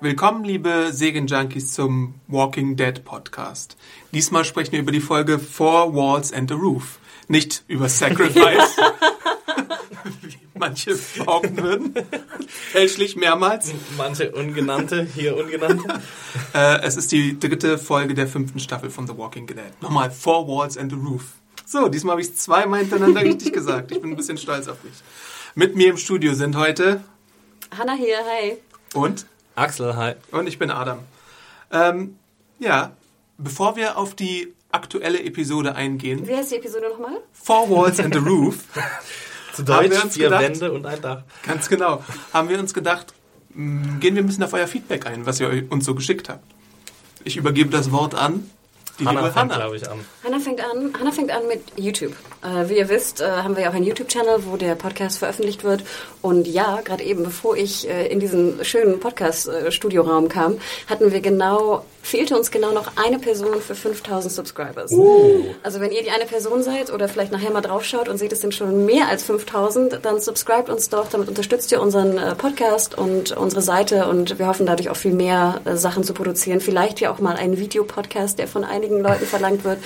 Willkommen, liebe Segen-Junkies, zum Walking Dead Podcast. Diesmal sprechen wir über die Folge Four Walls and a Roof. Nicht über Sacrifice, wie manche behaupten würden. Fälschlich mehrmals. Manche ungenannte, hier ungenannte. Äh, es ist die dritte Folge der fünften Staffel von The Walking Dead. Nochmal, Four Walls and a Roof. So, diesmal habe ich es zweimal hintereinander richtig gesagt. Ich bin ein bisschen stolz auf mich. Mit mir im Studio sind heute Hanna hier, hi. und Axel, hi. Und ich bin Adam. Ähm, ja, bevor wir auf die aktuelle Episode eingehen, Wie heißt die Episode nochmal? Four Walls and a Roof, Zu Haben Deutsch wir uns vier gedacht? Wände und ein Dach. ganz genau, haben wir uns gedacht, mh, gehen wir ein bisschen auf euer Feedback ein, was ihr uns so geschickt habt. Ich übergebe das Wort an die Hanna liebe fängt, Hanna. glaube ich, an. Hanna fängt an. Hanna fängt an mit YouTube. Äh, wie ihr wisst, äh, haben wir ja auch einen YouTube-Channel, wo der Podcast veröffentlicht wird. Und ja, gerade eben, bevor ich äh, in diesen schönen Podcast-Studioraum kam, hatten wir genau, fehlte uns genau noch eine Person für 5000 Subscribers. Also wenn ihr die eine Person seid oder vielleicht nachher mal draufschaut und seht, es sind schon mehr als 5000, dann subscribt uns doch. Damit unterstützt ihr unseren äh, Podcast und unsere Seite und wir hoffen dadurch auch viel mehr äh, Sachen zu produzieren. Vielleicht ja auch mal einen Videopodcast, der von einigen Leuten verlangt wird.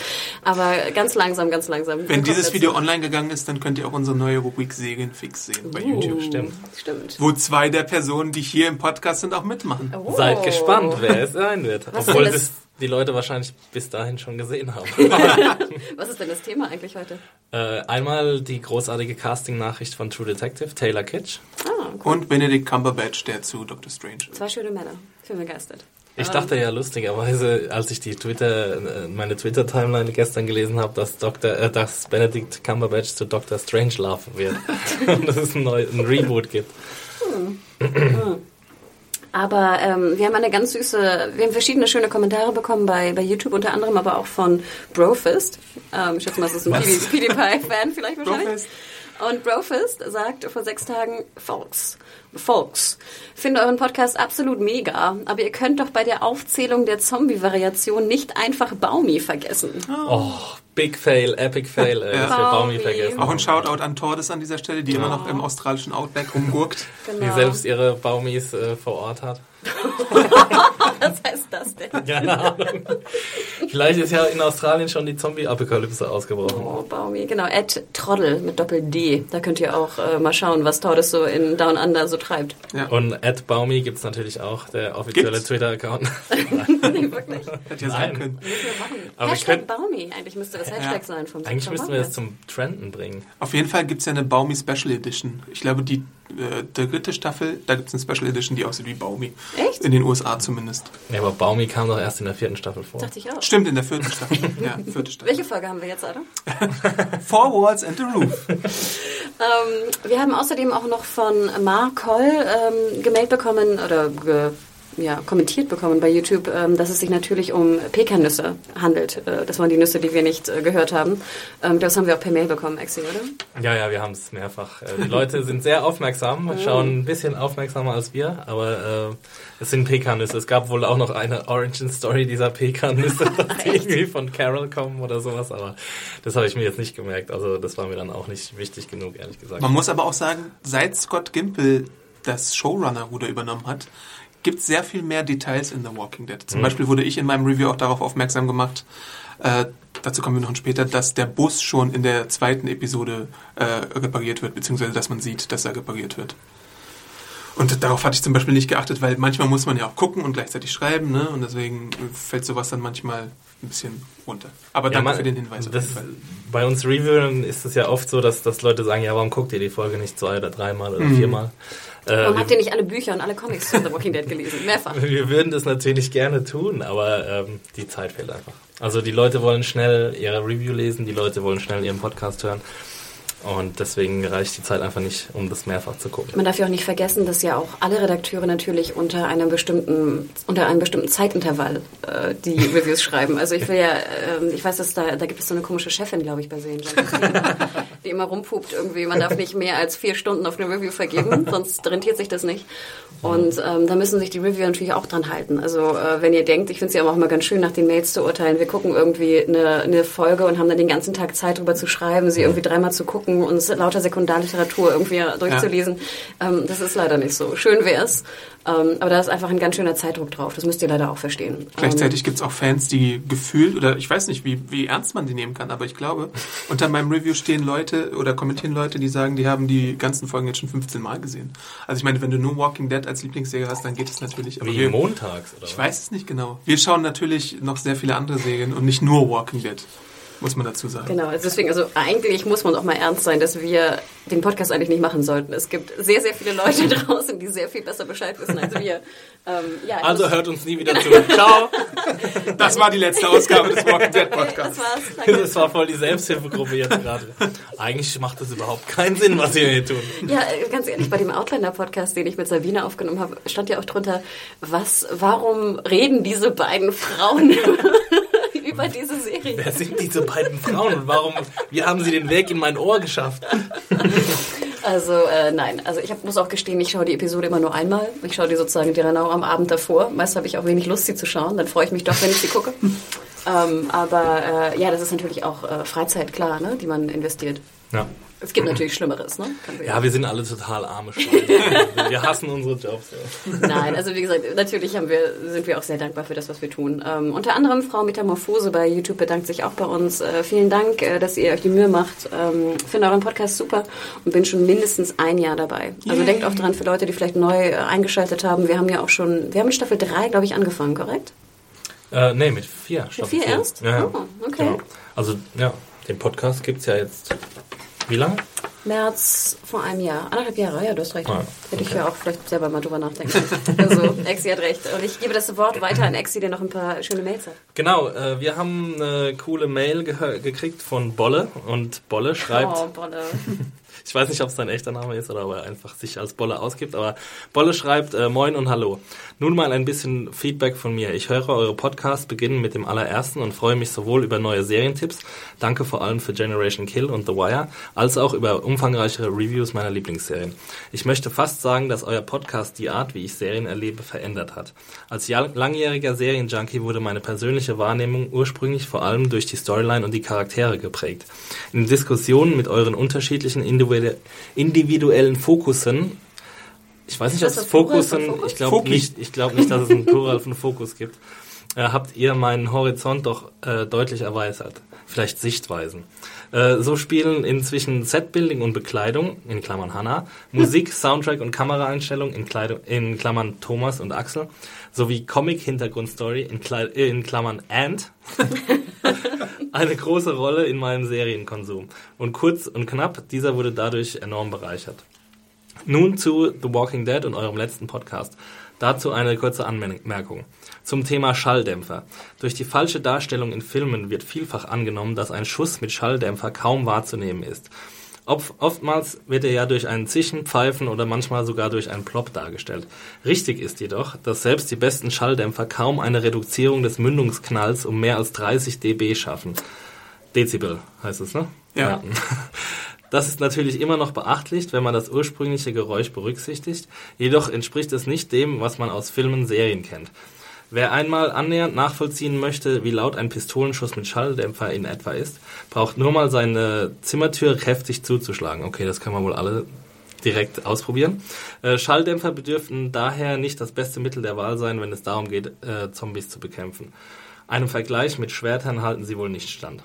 Aber ganz langsam, ganz langsam. Wenn dieses. Video online gegangen ist, dann könnt ihr auch unsere neue Rubrik Segen fix sehen bei YouTube. Stimmt. Stimmt. Wo zwei der Personen, die hier im Podcast sind, auch mitmachen. Oh. Seid gespannt, wer es sein wird. Was Obwohl das das- die Leute wahrscheinlich bis dahin schon gesehen haben. Was ist denn das Thema eigentlich heute? äh, einmal die großartige Casting-Nachricht von True Detective, Taylor Kitsch. Ah, cool. Und Benedict Cumberbatch, der zu Dr. Strange ist. Zwei schöne Männer. Ich bin begeistert. Ich Ähm, dachte ja lustigerweise, als ich die Twitter, äh, meine Twitter-Timeline gestern gelesen habe, dass, Dr., äh, dass Benedict Cumberbatch zu Dr. Strangelove wird. Und dass es ein, neu, ein Reboot gibt. Aber ähm, wir haben eine ganz süße, wir haben verschiedene schöne Kommentare bekommen bei, bei YouTube, unter anderem aber auch von Brofist. Ähm, ich schätze mal, das ist ein PewDiePie-Fan vielleicht wahrscheinlich. Brofist. Und Brofist sagt vor sechs Tagen, Folks, Folks, finde euren Podcast absolut mega, aber ihr könnt doch bei der Aufzählung der Zombie-Variation nicht einfach Baumi vergessen. Oh, Big Fail, Epic Fail, äh, Ja. dass wir Baumi Baumi. Auch vergessen haben. ein Shoutout an Tordes an dieser Stelle, die immer noch im australischen Outback rumgurkt. Die selbst ihre Baumis äh, vor Ort hat. Was heißt das denn? Keine Ahnung. Vielleicht ist ja in Australien schon die Zombie-Apokalypse ausgebrochen. Oh, Baumi, genau. Ed Troddel mit Doppel-D. Da könnt ihr auch äh, mal schauen, was Tordes so in Down Under so treibt. Und at Baumi gibt es natürlich auch, der offizielle? Twitter-Account. nee, wirklich. Hätte ja sein können. Aber Hashtag können, Baumi. Eigentlich müsste das Hashtag sein vom eigentlich müssten wir das zum Trenden bringen. Auf jeden Fall gibt es ja eine Baumi Special Edition. Ich glaube, die äh, dritte Staffel, da gibt es eine Special Edition, die aussieht wie Baumi. Echt? In den USA zumindest. Ja, aber Baumi kam doch erst in der vierten Staffel vor. Dachte ich auch. Stimmt, in der vierten Staffel. ja, vierte Staffel. Welche Folge haben wir jetzt, Adam? Four Walls and a Roof. Ähm, wir haben außerdem auch noch von Mark Holl ähm, gemeldet bekommen oder ge, ja, kommentiert bekommen bei YouTube, ähm, dass es sich natürlich um Pekannüsse handelt. Äh, das waren die Nüsse, die wir nicht äh, gehört haben. Ähm, das haben wir auch per Mail bekommen, Exi, oder? Ja, ja, wir haben es mehrfach. Äh, Die Leute sind sehr aufmerksam, schauen ein bisschen aufmerksamer als wir, aber äh, es sind Pekannüsse. Es gab wohl auch noch eine Origin-Story dieser Pekannüsse, die irgendwie von Carol kommen oder sowas, aber das habe ich mir jetzt nicht gemerkt. Also das war mir dann auch nicht wichtig genug, ehrlich gesagt. Man muss aber auch sagen, seit Scott Gimple das Showrunner-Ruder übernommen hat, gibt es sehr viel mehr Details in The Walking Dead. Zum Beispiel wurde ich in meinem Review auch darauf aufmerksam gemacht, äh, dazu kommen wir noch später, dass der Bus schon in der zweiten Episode äh, repariert wird, beziehungsweise dass man sieht, dass er repariert wird. Und darauf hatte ich zum Beispiel nicht geachtet, weil manchmal muss man ja auch gucken und gleichzeitig schreiben, ne? Und deswegen fällt sowas dann manchmal ein bisschen runter. Aber Ja, danke man- für den Hinweis. auf Das, jeden Fall. bei uns Reviewern ist es ja oft so, dass, dass Leute sagen, ja, warum guckt ihr die Folge nicht zwei oder dreimal oder Mhm. viermal? Äh, Warum habt ihr nicht alle Bücher und alle Comics zu The Walking Dead gelesen? Mehrfach. wir würden das natürlich gerne tun, aber ähm, die Zeit fehlt einfach. Also die Leute wollen schnell ihre Review lesen, die Leute wollen schnell ihren Podcast hören. Und deswegen reicht die Zeit einfach nicht, um das mehrfach zu gucken. Man darf ja auch nicht vergessen, dass ja auch alle Redakteure natürlich unter einem bestimmten, unter einem bestimmten Zeitintervall äh, die Reviews schreiben. Also ich will ja, ähm, ich weiß, dass da, da gibt es so eine komische Chefin, glaube ich, bei Serien, die immer rumpupt irgendwie. Man darf nicht mehr als vier Stunden auf eine Review vergeben, sonst rentiert sich das nicht. Und ähm, da müssen sich die Reviewer natürlich auch dran halten. Also äh, wenn ihr denkt, ich finde es ja auch immer ganz schön, nach den Mails zu urteilen. Wir gucken irgendwie eine, eine Folge und haben dann den ganzen Tag Zeit drüber zu schreiben, sie irgendwie dreimal zu gucken und es lauter Sekundarliteratur irgendwie durchzulesen. Ähm, das ist leider nicht so. Schön wär's. Ähm, aber da ist einfach ein ganz schöner Zeitdruck drauf. Das müsst ihr leider auch verstehen. Gleichzeitig gibt es auch Fans, die gefühlt, oder ich weiß nicht, wie, wie ernst man die nehmen kann, aber ich glaube, unter meinem Review stehen Leute oder kommentieren Leute, die sagen, die haben die ganzen Folgen jetzt schon 15 Mal gesehen. Also ich meine, wenn du nur Walking Dead als Lieblingsserie hast, dann geht es natürlich. Aber Wie wir, montags oder ich was? weiß es nicht genau. Wir schauen natürlich noch sehr viele andere Serien und nicht nur Walking Dead, muss man dazu sagen. Genau, also deswegen, also eigentlich muss man auch mal ernst sein, dass wir den Podcast eigentlich nicht machen sollten. Es gibt sehr, sehr viele Leute draußen, die sehr viel besser Bescheid wissen als wir. Ähm, ja, Also hört uns nie wieder zu. Ciao! Das war die letzte Ausgabe des Walking Dead das Podcasts. war's. Danke. Das war voll die Selbsthilfegruppe jetzt gerade. Eigentlich macht das überhaupt keinen Sinn, was wir hier tun. Ja, ganz ehrlich, bei dem Outlander-Podcast, den ich mit Sabine aufgenommen habe, stand ja auch drunter, was, warum reden diese beiden Frauen über diese Serie? Wer sind diese beiden Frauen und warum, wie haben sie den Weg in mein Ohr geschafft? Also äh, nein, also ich hab, muss auch gestehen, ich schaue die Episode immer nur einmal. Ich schaue die sozusagen genau am Abend davor. Meist habe ich auch wenig Lust, sie zu schauen. Dann freue ich mich doch, wenn ich sie gucke. Ähm, aber äh, ja, das ist natürlich auch äh, Freizeit, klar, ne, die man investiert. Ja. Es gibt natürlich Schlimmeres, ne? Ja, wir sind alle total arme Schweine. Wir hassen unsere Jobs. Ja. Nein, also wie gesagt, natürlich haben wir, sind wir auch sehr dankbar für das, was wir tun. Ähm, unter anderem Frau Metamorphose bei YouTube bedankt sich auch bei uns. Äh, vielen Dank, äh, dass ihr euch die Mühe macht. Ähm, Finde euren Podcast super und bin schon mindestens ein Jahr dabei. Also denkt auch dran für Leute, die vielleicht neu äh, eingeschaltet haben. Wir haben ja auch schon, wir haben mit Staffel 3, glaube ich, angefangen, korrekt? Äh, nee, mit vier. Staffel vier erst? Ja. Oh, okay. Genau. Also, ja, den Podcast gibt's ja jetzt. Wie lange? März vor einem Jahr. Anderthalb Jahre, ja, du hast recht. Ah, Hätte ich okay. ja auch vielleicht selber mal drüber nachdenken. also, Exi hat recht. Und ich gebe das Wort weiter an Exi, der noch ein paar schöne Mails hat. Genau, äh, wir haben eine coole Mail gehö- gekriegt von Bolle und Bolle schreibt, Oh, Bolle. Ich weiß nicht, ob es sein echter Name ist oder ob er einfach sich als Bolle ausgibt, aber Bolle schreibt, äh, moin und hallo. Nun mal ein bisschen Feedback von mir. Ich höre eure Podcasts beginnen mit dem allerersten und freue mich sowohl über neue Serientipps, danke vor allem für Generation Kill und The Wire, als auch über umfangreichere Reviews meiner Lieblingsserien. Ich möchte fast sagen, dass euer Podcast die Art, wie ich Serien erlebe, verändert hat. Als langjähriger Serienjunkie wurde meine persönliche Wahrnehmung ursprünglich vor allem durch die Storyline und die Charaktere geprägt. In Diskussionen mit euren unterschiedlichen individu- individuellen Fokussen ich weiß nicht, ob es Fokussen, Fokus? ich glaube nicht, ich glaube nicht, dass es einen Plural von Fokus gibt. Äh, habt ihr meinen Horizont doch äh, deutlich erweitert. Vielleicht Sichtweisen. Äh, so spielen inzwischen Setbuilding und Bekleidung, in Klammern Hannah, Musik, Soundtrack und Kameraeinstellung, in, Kleidung, in Klammern Thomas und Axel, sowie Comic-Hintergrundstory, in, in Klammern Ant, eine große Rolle in meinem Serienkonsum. Und kurz und knapp, dieser wurde dadurch enorm bereichert. Nun zu The Walking Dead und eurem letzten Podcast. Dazu eine kurze Anmerkung. Zum Thema Schalldämpfer. Durch die falsche Darstellung in Filmen wird vielfach angenommen, dass ein Schuss mit Schalldämpfer kaum wahrzunehmen ist. Oft, oftmals wird er ja durch einen Zischen, Pfeifen oder manchmal sogar durch einen Plop dargestellt. Richtig ist jedoch, dass selbst die besten Schalldämpfer kaum eine Reduzierung des Mündungsknalls um mehr als 30 dB schaffen. Dezibel heißt es, ne? Ja. Das ist natürlich immer noch beachtlich, wenn man das ursprüngliche Geräusch berücksichtigt, jedoch entspricht es nicht dem, was man aus Filmen, Serien kennt. Wer einmal annähernd nachvollziehen möchte, wie laut ein Pistolenschuss mit Schalldämpfer in etwa ist, braucht nur mal seine Zimmertür kräftig zuzuschlagen. Okay, das können wir wohl alle direkt ausprobieren. Äh, Schalldämpfer bedürften daher nicht das beste Mittel der Wahl sein, wenn es darum geht, äh, Zombies zu bekämpfen. Einem Vergleich mit Schwertern halten sie wohl nicht stand.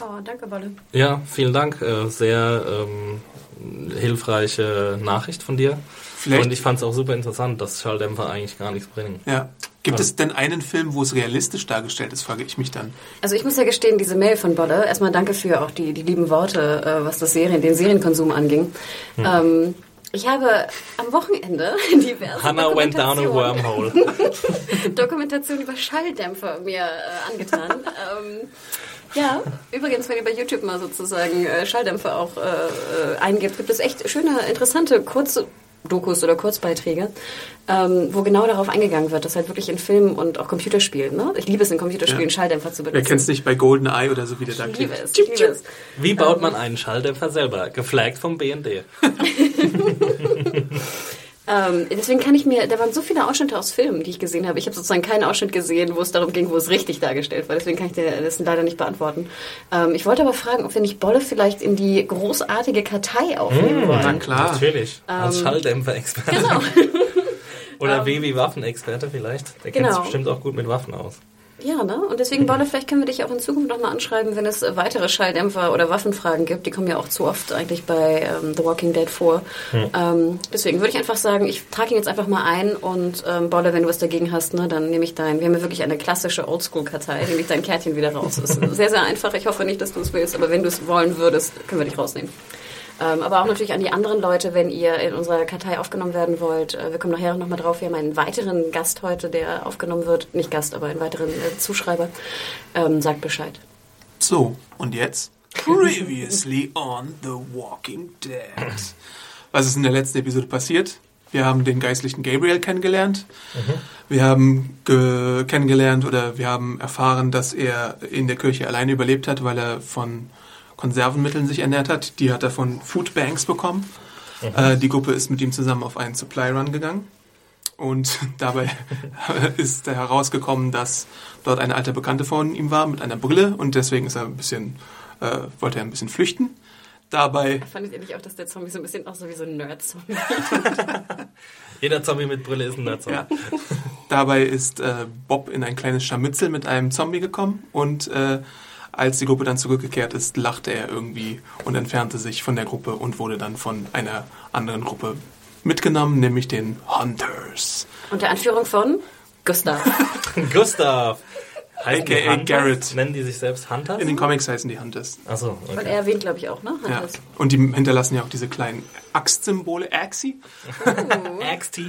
Oh, danke, Wolle. Ja, vielen Dank. Äh, sehr ähm, hilfreiche Nachricht von dir. Vielleicht- Und ich fand es auch super interessant, dass Schalldämpfer eigentlich gar nichts bringen. Ja. Gibt es denn einen Film, wo es realistisch dargestellt ist, frage ich mich dann. Also ich muss ja gestehen, diese Mail von Bolle, erstmal danke für auch die, die lieben Worte, äh, was das Serien, den Serienkonsum anging. Hm. Ähm, ich habe am Wochenende diverse Hannah went down a Dokumentationen- wormhole. Dokumentation über Schalldämpfer mir äh, angetan. ähm, ja, übrigens, wenn ihr bei YouTube mal sozusagen äh, Schalldämpfer auch äh, äh, eingibt, gibt es echt schöne, interessante, kurze Dokus oder Kurzbeiträge, ähm, wo genau darauf eingegangen wird, dass halt wirklich in Filmen und auch Computerspielen, ne? Ich liebe es in Computerspielen, Ja. Schalldämpfer zu Wer benutzen. kennt es nicht bei GoldenEye oder so, wie der da klingt? es, ich liebe es. Wie baut man einen Schalldämpfer selber? Geflaggt vom BND. Ähm, deswegen kann ich mir, da waren so viele Ausschnitte aus Filmen, die ich gesehen habe. Ich habe sozusagen keinen Ausschnitt gesehen, wo es darum ging, wo es richtig dargestellt war. Deswegen kann ich dir das leider nicht beantworten. Ähm, ich wollte aber fragen, ob wir nicht Bolle vielleicht in die großartige Kartei aufnehmen Na wollen. klar. Natürlich. Als Schalldämpfer-Experte. Genau. Oder Baby-Waffenexperte vielleicht. Der kennt Genau. sich bestimmt auch gut mit Waffen aus. Ja, ne? Und deswegen, Bolle, vielleicht können wir dich auch in Zukunft nochmal anschreiben, wenn es weitere Schalldämpfer oder Waffenfragen gibt. Die kommen ja auch zu oft eigentlich bei ähm, The Walking Dead vor. Ähm, deswegen würde ich einfach sagen, ich trage ihn jetzt einfach mal ein und ähm, Bolle, wenn du was dagegen hast, ne, dann nehme ich dein. Wir haben ja wirklich eine klassische Oldschool-Kartei, nehme ich dein Kärtchen wieder raus. Das ist sehr, sehr einfach. Ich hoffe nicht, dass du es willst, aber wenn du es wollen würdest, können wir dich rausnehmen. Ähm, aber auch natürlich an die anderen Leute, wenn ihr in unserer Kartei aufgenommen werden wollt. Äh, wir kommen nachher nochmal drauf. Wir haben einen weiteren Gast heute, der aufgenommen wird. Nicht Gast, aber einen weiteren äh, Zuschreiber. Ähm, sagt Bescheid. So, und jetzt? Previously on The Walking Dead. Was ist in der letzten Episode passiert? Wir haben den geistlichen Gabriel kennengelernt. Wir haben ge kennengelernt oder wir haben erfahren, dass er in der Kirche alleine überlebt hat, weil er von Konservenmitteln sich ernährt hat. Die hat er von Foodbanks bekommen. Äh, die Gruppe ist mit ihm zusammen auf einen Supply Run gegangen. Und dabei ist herausgekommen, dass dort eine alte Bekannte von ihm war mit einer Brille und deswegen ist er ein bisschen, äh, wollte er ein bisschen flüchten. Dabei, Fandet ihr nicht auch, dass der Zombie so ein bisschen auch so wie so ein Nerd-Zombie Jeder Zombie mit Brille ist ein Nerd-Zombie. ja, dabei ist äh, Bob in ein kleines Scharmützel mit einem Zombie gekommen und äh, als die Gruppe dann zurückgekehrt ist, lachte er irgendwie und entfernte sich von der Gruppe und wurde dann von einer anderen Gruppe mitgenommen, nämlich den Hunters. Unter Anführung von Gustav. Gustav. AKA? Garrett. Nennen die sich selbst Hunters? In den Comics heißen die Hunters. Achso, Und okay. er erwähnt, glaube ich, auch, ne? Ja. Hunters. Und die hinterlassen ja auch diese kleinen Axtsymbole, Axi, XT?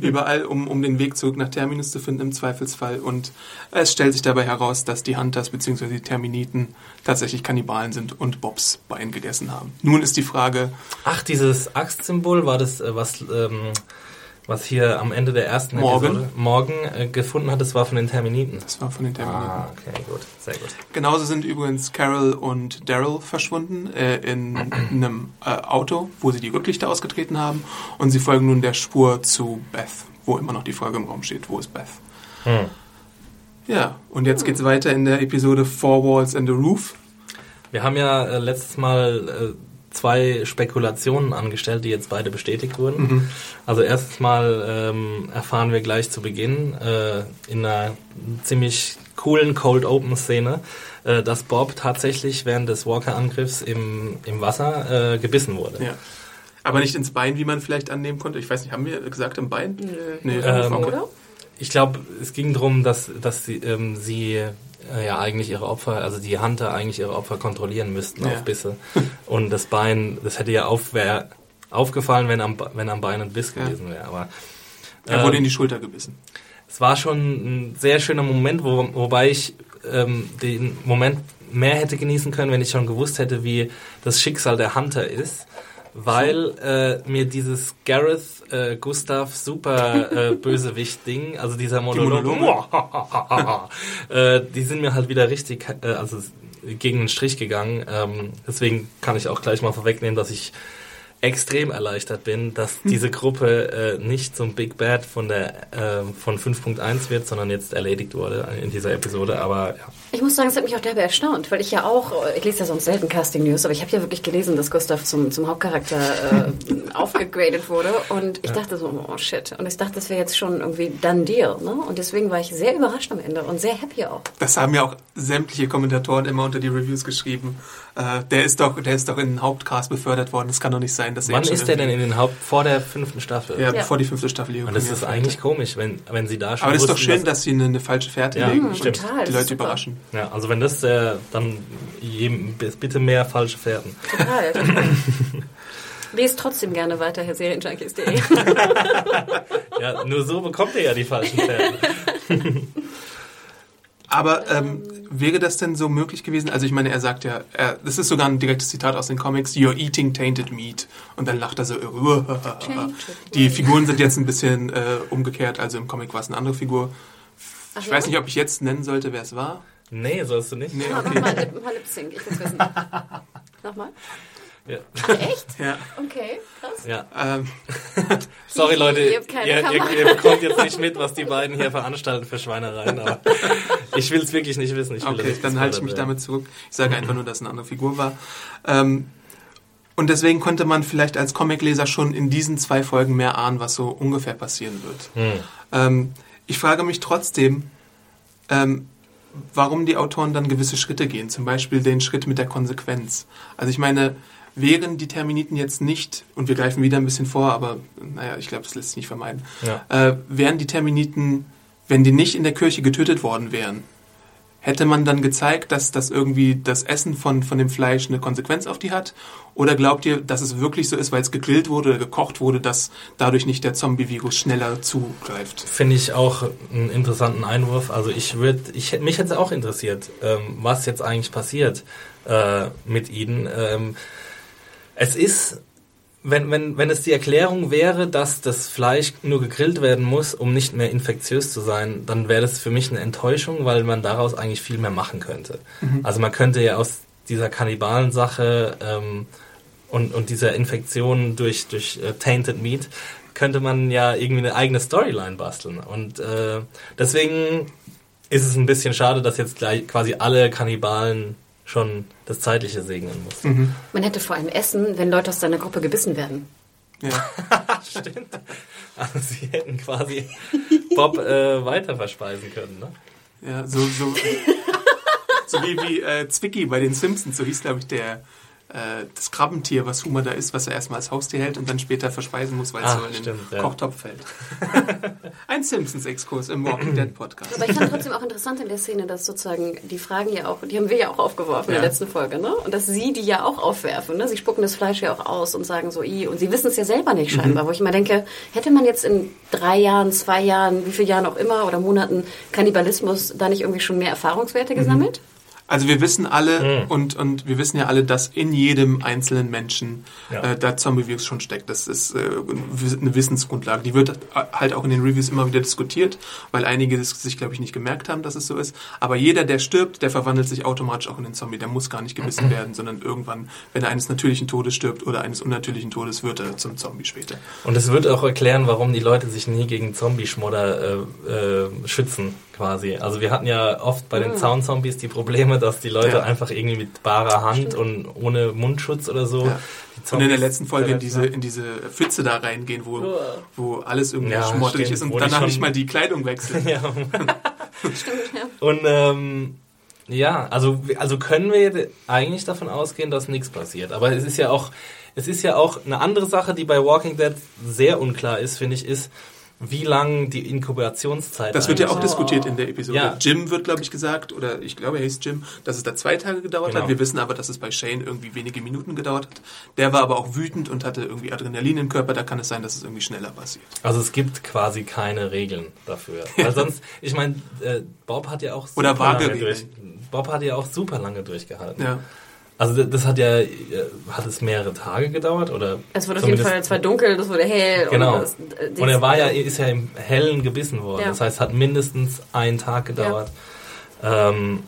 Überall, um, um den Weg zurück nach Terminus zu finden im Zweifelsfall. Und es stellt sich dabei heraus, dass die Hunters bzw. die Terminiten tatsächlich Kannibalen sind und Bobs Bein gegessen haben. Nun ist die Frage, Ach, dieses Axtsymbol war das, äh, was, ähm, was hier am Ende der ersten Morgan. Episode Morgan äh, gefunden hat, das war von den Terminiten. das war von den Terminiten. Ah, okay, gut. Sehr gut. Genauso sind übrigens Carol und Daryl verschwunden äh, in einem äh, Auto, wo sie die Rücklichter ausgetreten haben. Und sie folgen nun der Spur zu Beth, wo immer noch die Frage im Raum steht, wo ist Beth? Hm. Ja, und jetzt geht's weiter in der Episode Four Walls and the Roof. Wir haben ja äh, letztes Mal äh, zwei Spekulationen angestellt, die jetzt beide bestätigt wurden. Mhm. Also erstens mal ähm, erfahren wir gleich zu Beginn äh, in einer ziemlich coolen Cold Open Szene, äh, dass Bob tatsächlich während des Walker-Angriffs im, im Wasser äh, gebissen wurde. Ja. Aber nicht ins Bein, wie man vielleicht annehmen konnte. Ich weiß nicht, haben wir gesagt im Bein? Nö. Nee, Ähm, okay. Oder? Ich glaube, es ging darum, dass, dass sie, ähm, sie ja eigentlich ihre Opfer, also die Hunter eigentlich ihre Opfer kontrollieren müssten Ja. auf Bisse. Und das Bein, das hätte ja auf, wär aufgefallen, wenn am, wenn am Bein ein Biss gewesen wäre. Aber Er wurde ähm, in die Schulter gebissen. es war schon ein sehr schöner Moment, wo, wobei ich ähm, den Moment mehr hätte genießen können, wenn ich schon gewusst hätte, wie das Schicksal der Hunter ist. Weil äh, mir dieses Gareth äh, Gustav super äh, Bösewicht-Ding, also dieser Monolog, äh, die sind mir halt wieder richtig, äh, also gegen den Strich gegangen. Ähm, deswegen kann ich auch gleich mal vorwegnehmen, dass ich extrem erleichtert bin, dass diese Gruppe äh, nicht zum Big Bad von der äh, von 5.1 wird, sondern jetzt erledigt wurde in dieser Episode. Aber ja. Ich muss sagen, es hat mich auch derbe erstaunt, weil ich ja auch, ich lese ja sonst selten Casting News, aber ich habe ja wirklich gelesen, dass Gustav zum, zum Hauptcharakter äh, aufgegradet wurde. Und ich dachte so, oh shit. Und ich dachte, das wäre jetzt schon irgendwie done deal. Ne? Und deswegen war ich sehr überrascht am Ende und sehr happy auch. Das haben ja auch sämtliche Kommentatoren immer unter die Reviews geschrieben. Äh, der ist doch, der ist doch in den Hauptcast befördert worden. Das kann doch nicht sein, dass er Wann ist der denn in den Haupt vor der fünften Staffel? Ja, Ja. bevor die fünfte Staffel hier Und das ist eigentlich komisch, wenn, wenn sie da schon Aber das ist doch schön, dass sie eine, eine falsche Fährte Ja, legen Mhm, und stimmt. total, die Leute ist Ja, also wenn das äh, dann bitte mehr falsche Fährten. Total. Lest trotzdem gerne weiter, Herr Serienjunkies.de. Ja, nur so bekommt ihr ja die falschen Fährten. Aber ähm, wäre das denn so möglich gewesen? Also ich meine, er sagt ja, er, das ist sogar ein direktes Zitat aus den Comics, You're eating tainted meat. Und dann lacht er so, die Figuren sind jetzt ein bisschen äh, umgekehrt. Also im Comic war es eine andere Figur. Ach Ich ja? weiß nicht, ob ich jetzt nennen sollte, wer es war. Nee, sollst du nicht. Nee, Mach okay. mal, Lip, mal Lip Sync, ich will's wissen. Nochmal? Ja. Echt? Ja, Okay, krass. ja. ähm, Sorry Leute, Ihr ihr, habt keine ihr, bekommt jetzt nicht mit, was die beiden hier veranstalten für Schweinereien, aber ich will es wirklich nicht wissen. Ich will, dass okay, dann halte ich mich damit zurück. Ich sage einfach nur, dass es eine andere Figur war. Ähm, und deswegen konnte man vielleicht als Comicleser schon in diesen zwei Folgen mehr ahnen, was so ungefähr passieren wird. Hm. Ähm, ich frage mich trotzdem, ähm, warum die Autoren dann gewisse Schritte gehen. Zum Beispiel den Schritt mit der Konsequenz. Also ich meine, wären die Terminiten jetzt nicht, und wir greifen wieder ein bisschen vor, aber naja, ich glaube, das lässt sich nicht vermeiden, Ja. äh, wären die Terminiten, wenn die nicht in der Kirche getötet worden wären, hätte man dann gezeigt, dass das irgendwie das Essen von, von dem Fleisch eine Konsequenz auf die hat? Oder glaubt ihr, dass es wirklich so ist, weil es gegrillt wurde oder gekocht wurde, dass dadurch nicht der Zombie-Virus schneller zugreift? Finde ich auch einen interessanten Einwurf. Also ich würde, ich, mich hätte es auch interessiert, ähm, was jetzt eigentlich passiert äh, mit ihnen. Ähm, es ist, wenn, wenn, wenn es die Erklärung wäre, dass das Fleisch nur gegrillt werden muss, um nicht mehr infektiös zu sein, dann wäre das für mich eine Enttäuschung, weil man daraus eigentlich viel mehr machen könnte. Also man könnte ja aus dieser Kannibalen-Sache ähm, und, und dieser Infektion durch, durch äh, Tainted Meat könnte man ja irgendwie eine eigene Storyline basteln. Und äh, deswegen ist es ein bisschen schade, dass jetzt gleich quasi alle Kannibalen schon das Zeitliche segnen mussten. Man hätte vor allem Essen, wenn Leute aus deiner Gruppe gebissen werden. Ja. Stimmt. Also sie hätten quasi Bob äh, weiter verspeisen können, ne? Ja, so, so, so wie, wie äh, Zwicky bei den Simpsons, so hieß, glaube ich, der, äh, das Krabbentier, was Homer da ist, was er erstmal als Haustier hält und dann später verspeisen muss, weil es Ah, so in den stimmt, ja. Kochtopf fällt. Ein Simpsons-Exkurs im Walking Dead Podcast. Aber ich fand trotzdem auch interessant in der Szene, dass sozusagen die Fragen ja auch, die haben wir ja auch aufgeworfen in Ja. der letzten Folge, ne? Und dass sie die ja auch aufwerfen, ne? Sie spucken das Fleisch ja auch aus und sagen so, i, und sie wissen es ja selber nicht scheinbar, wo ich immer denke, hätte man jetzt in drei Jahren, zwei Jahren, wie viele Jahren auch immer oder Monaten Kannibalismus da nicht irgendwie schon mehr Erfahrungswerte gesammelt? Also wir wissen alle Mhm. und, und wir wissen ja alle, dass in jedem einzelnen Menschen Ja. äh, da Zombie-Virus schon steckt. Das ist äh, eine Wissensgrundlage. Die wird halt auch in den Reviews immer wieder diskutiert, weil einige sich, glaube ich, nicht gemerkt haben, dass es so ist. Aber jeder, der stirbt, der verwandelt sich automatisch auch in den Zombie. Der muss gar nicht gebissen werden, sondern irgendwann, wenn er eines natürlichen Todes stirbt oder eines unnatürlichen Todes, wird er zum Zombie später. Und es wird auch erklären, warum die Leute sich nie gegen Zombie-Schmodder äh, äh, schützen, quasi. Also wir hatten ja oft bei den Zaun-Zombies die Probleme, dass die Leute Ja. einfach irgendwie mit barer Hand und ohne Mundschutz oder so. Ja. Und in der letzten Folge in diese, in diese Pfütze da reingehen, wo, wo alles irgendwie Ja, schmodderig stimmt, ist und danach nicht mal die Kleidung wechseln. ja. Stimmt, ja. Und ähm, ja, also, also können wir eigentlich davon ausgehen, dass nichts passiert. Aber es ist ja auch, es ist ja auch eine andere Sache, die bei Walking Dead sehr unklar ist, finde ich, ist, wie lang die Inkubationszeit Das wird ja auch ist. diskutiert in der Episode. Ja. Jim wird, glaube ich, gesagt, oder ich glaube, er hieß Jim, dass es da zwei Tage gedauert Genau. hat. Wir wissen aber, dass es bei Shane irgendwie wenige Minuten gedauert hat. Der war aber auch wütend und hatte irgendwie Adrenalin im Körper. Da kann es sein, dass es irgendwie schneller passiert. Also es gibt quasi keine Regeln dafür. Weil sonst, ich meine, äh, Bob hat ja auch super Oder lange durch. Bob hat ja auch super lange durchgehalten. Ja. Also das- das hat ja, äh, hat es mehrere Tage gedauert oder? Es wurde auf jeden Fall, es war dunkel, es wurde hell. Genau. Und, das, äh, Und er war ja, ist ja im Hellen gebissen worden. Ja. Das heißt, es hat mindestens einen Tag gedauert. Ähm,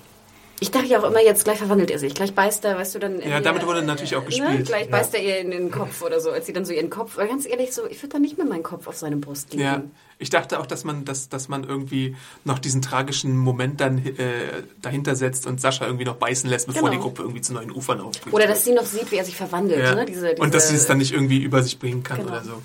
Ich dachte ja auch immer, jetzt gleich verwandelt er sich. Gleich beißt er, weißt du, dann... Ja, damit wurde natürlich auch Ne? gespielt. Gleich Ja. beißt er ihr in den Kopf oder so, als sie dann so ihren Kopf... Weil ganz ehrlich, so, ich würde da nicht mehr meinen Kopf auf seine Brust legen. Ja, ich dachte auch, dass man, dass, dass man irgendwie noch diesen tragischen Moment dann äh, dahinter setzt und Sascha irgendwie noch beißen lässt, bevor Genau. die Gruppe irgendwie zu neuen Ufern aufbricht. Oder dass sie noch sieht, wie er sich verwandelt. ja. Ne? Diese, diese, und dass sie es dann nicht irgendwie über sich bringen kann Genau. oder so.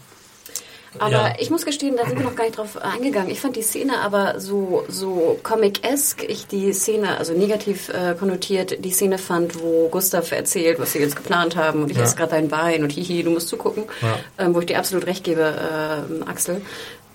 Aber Ja. ich muss gestehen, da sind wir noch gar nicht drauf eingegangen. Ich fand die Szene aber so, so comic-esque. Ich die Szene, also negativ äh, konnotiert, die Szene fand, wo Gustav erzählt, was sie jetzt geplant haben und ich Ja. esse gerade dein Bein und hihi, du musst zugucken. Ja. Ähm, wo ich dir absolut recht gebe, ähm, Axel.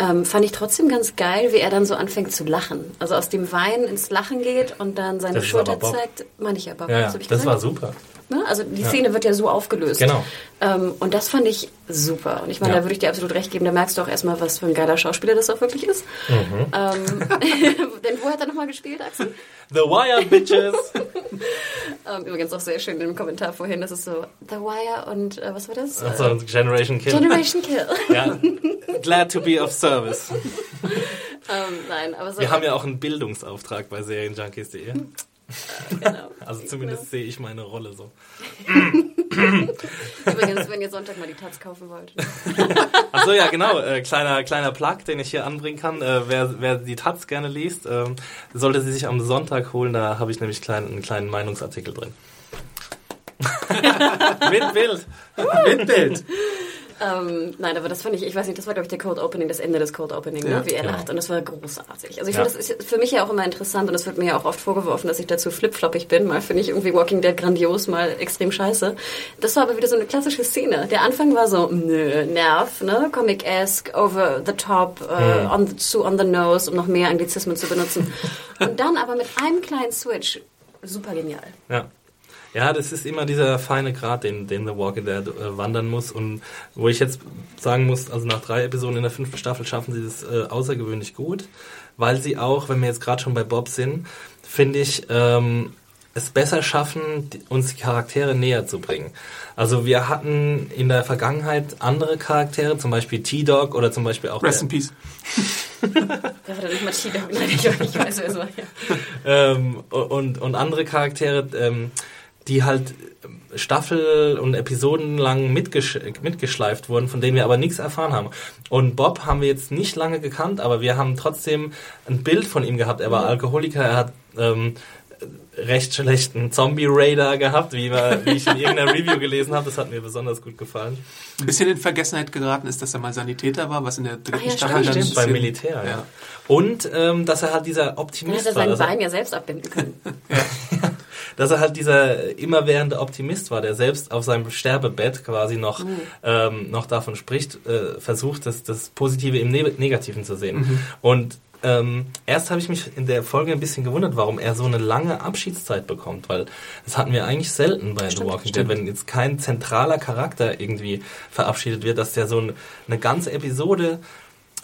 Ähm, fand ich trotzdem ganz geil, wie er dann so anfängt zu lachen. Also aus dem Wein ins Lachen geht und dann seine Das Schulter zeigt. Meine ich aber. Ja, ja, ich das gesagt? war super. Ne? Also die Szene wird ja so aufgelöst. Genau. Ähm, und das fand ich super. Und ich meine, Ja. da würde ich dir absolut recht geben. Da merkst du auch erstmal, was für ein geiler Schauspieler das auch wirklich ist. Mhm. Ähm, denn wo hat er nochmal gespielt, Axel? The Wire, Bitches! Ähm, übrigens auch sehr schön im Kommentar vorhin. Das ist so The Wire und äh, was war das? Achso, Generation Äh, Kill. Generation Kill. Ja. Glad to be of service. ähm, nein, aber so. Wir haben ja auch einen Bildungsauftrag bei Serienjunkies.de. genau. Also zumindest sehe ich meine Rolle so. Übrigens, wenn ihr Sonntag mal die Taz kaufen wollt. Achso, ja, genau. Äh, kleiner, kleiner Plug, den ich hier anbringen kann. Äh, wer, wer die Taz gerne liest, ähm, sollte sie sich am Sonntag holen. Da habe ich nämlich klein, einen kleinen Meinungsartikel drin. Mit Bild. Mit Bild. Ähm, nein, aber das fand ich, ich weiß nicht, das war, glaube ich, der Cold Opening, das Ende des Cold Opening, Ja, ne? wie er genau. lacht. Und das war großartig. Also ich Ja. finde, das ist für mich ja auch immer interessant und es wird mir ja auch oft vorgeworfen, dass ich dazu flipfloppig bin. Mal finde ich irgendwie Walking Dead grandios, mal extrem scheiße. Das war aber wieder so eine klassische Szene. Der Anfang war so, nö, Nerv, ne? Comic-esque, over the top, äh, Hm. on the, zu on the nose, um noch mehr Anglizismen zu benutzen. und dann aber mit einem kleinen Switch, super genial. Ja. Ja, das ist immer dieser feine Grad, den, den The Walking Dead äh, wandern muss. Und wo ich jetzt sagen muss, also nach drei Episoden in der fünften Staffel schaffen sie das äh, außergewöhnlich gut, weil sie auch, wenn wir jetzt gerade schon bei Bob sind, finde ich, ähm, es besser schaffen, die, uns die Charaktere näher zu bringen. Also wir hatten in der Vergangenheit andere Charaktere, zum Beispiel T-Dog oder zum Beispiel auch Rest der, in Peace. Da war nicht mal ich, ich weiß, wer es war. Ja. ähm, und, und andere Charaktere, ähm, die halt Staffel und Episoden lang mitgesch mitgeschleift wurden, von denen wir aber nichts erfahren haben. Und Bob haben wir jetzt nicht lange gekannt, aber wir haben trotzdem ein Bild von ihm gehabt. Er war Alkoholiker, er hat ähm, recht schlechten Zombie-Raider gehabt, wie, wir, wie ich in irgendeiner Review gelesen habe. Das hat mir besonders gut gefallen. Ein bisschen in Vergessenheit geraten ist, dass er mal Sanitäter war, was in der dritten Ach ja, Staffel dann Stimmt, beim Militär, ja. Ja. Und ähm, dass er halt dieser Dann Optimist hätte er war. sein er- Bein ja selbst abbinden können. dass er halt dieser immerwährende Optimist war, der selbst auf seinem Sterbebett quasi noch, ähm, noch davon spricht, äh, versucht, das, das Positive im Ne- Negativen zu sehen. Und ähm, erst habe ich mich in der Folge ein bisschen gewundert, warum er so eine lange Abschiedszeit bekommt, weil das hatten wir eigentlich selten bei The Walking Dead, wenn jetzt kein zentraler Charakter irgendwie verabschiedet wird, dass der so ein, eine ganze Episode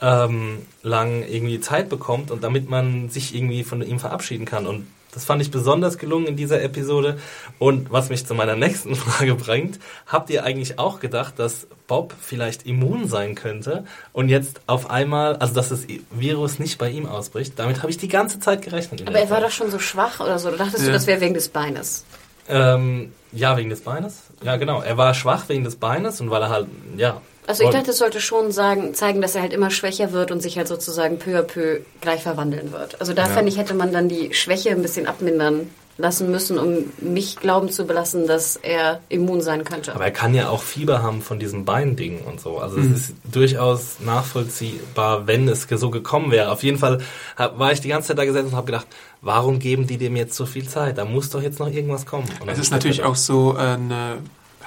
ähm, lang irgendwie Zeit bekommt und damit man sich irgendwie von ihm verabschieden kann. Und das fand ich besonders gelungen in dieser Episode. Und was mich zu meiner nächsten Frage bringt, habt ihr eigentlich auch gedacht, dass Bob vielleicht immun sein könnte und jetzt auf einmal, also dass das Virus nicht bei ihm ausbricht? Damit habe ich die ganze Zeit gerechnet. Aber er war doch schon so schwach oder so. Da dachtest du, Ja. das wäre wegen des Beines. Ähm, ja, wegen des Beines. Ja, genau. Er war schwach wegen des Beines und weil er halt, ja. Also ich dachte, es sollte schon sagen, zeigen, dass er halt immer schwächer wird und sich halt sozusagen peu à peu gleich verwandeln wird. Also da Ja. fand ich, hätte man dann die Schwäche ein bisschen abmindern lassen müssen, um mich glauben zu belassen, dass er immun sein könnte. Aber er kann ja auch Fieber haben von diesem Beinding und so. Also es ist durchaus nachvollziehbar, wenn es so gekommen wäre. Auf jeden Fall hab, war ich die ganze Zeit da gesessen und habe gedacht, warum geben die dem jetzt so viel Zeit? Da muss doch jetzt noch irgendwas kommen. Und Es ist natürlich auch so äh, eine,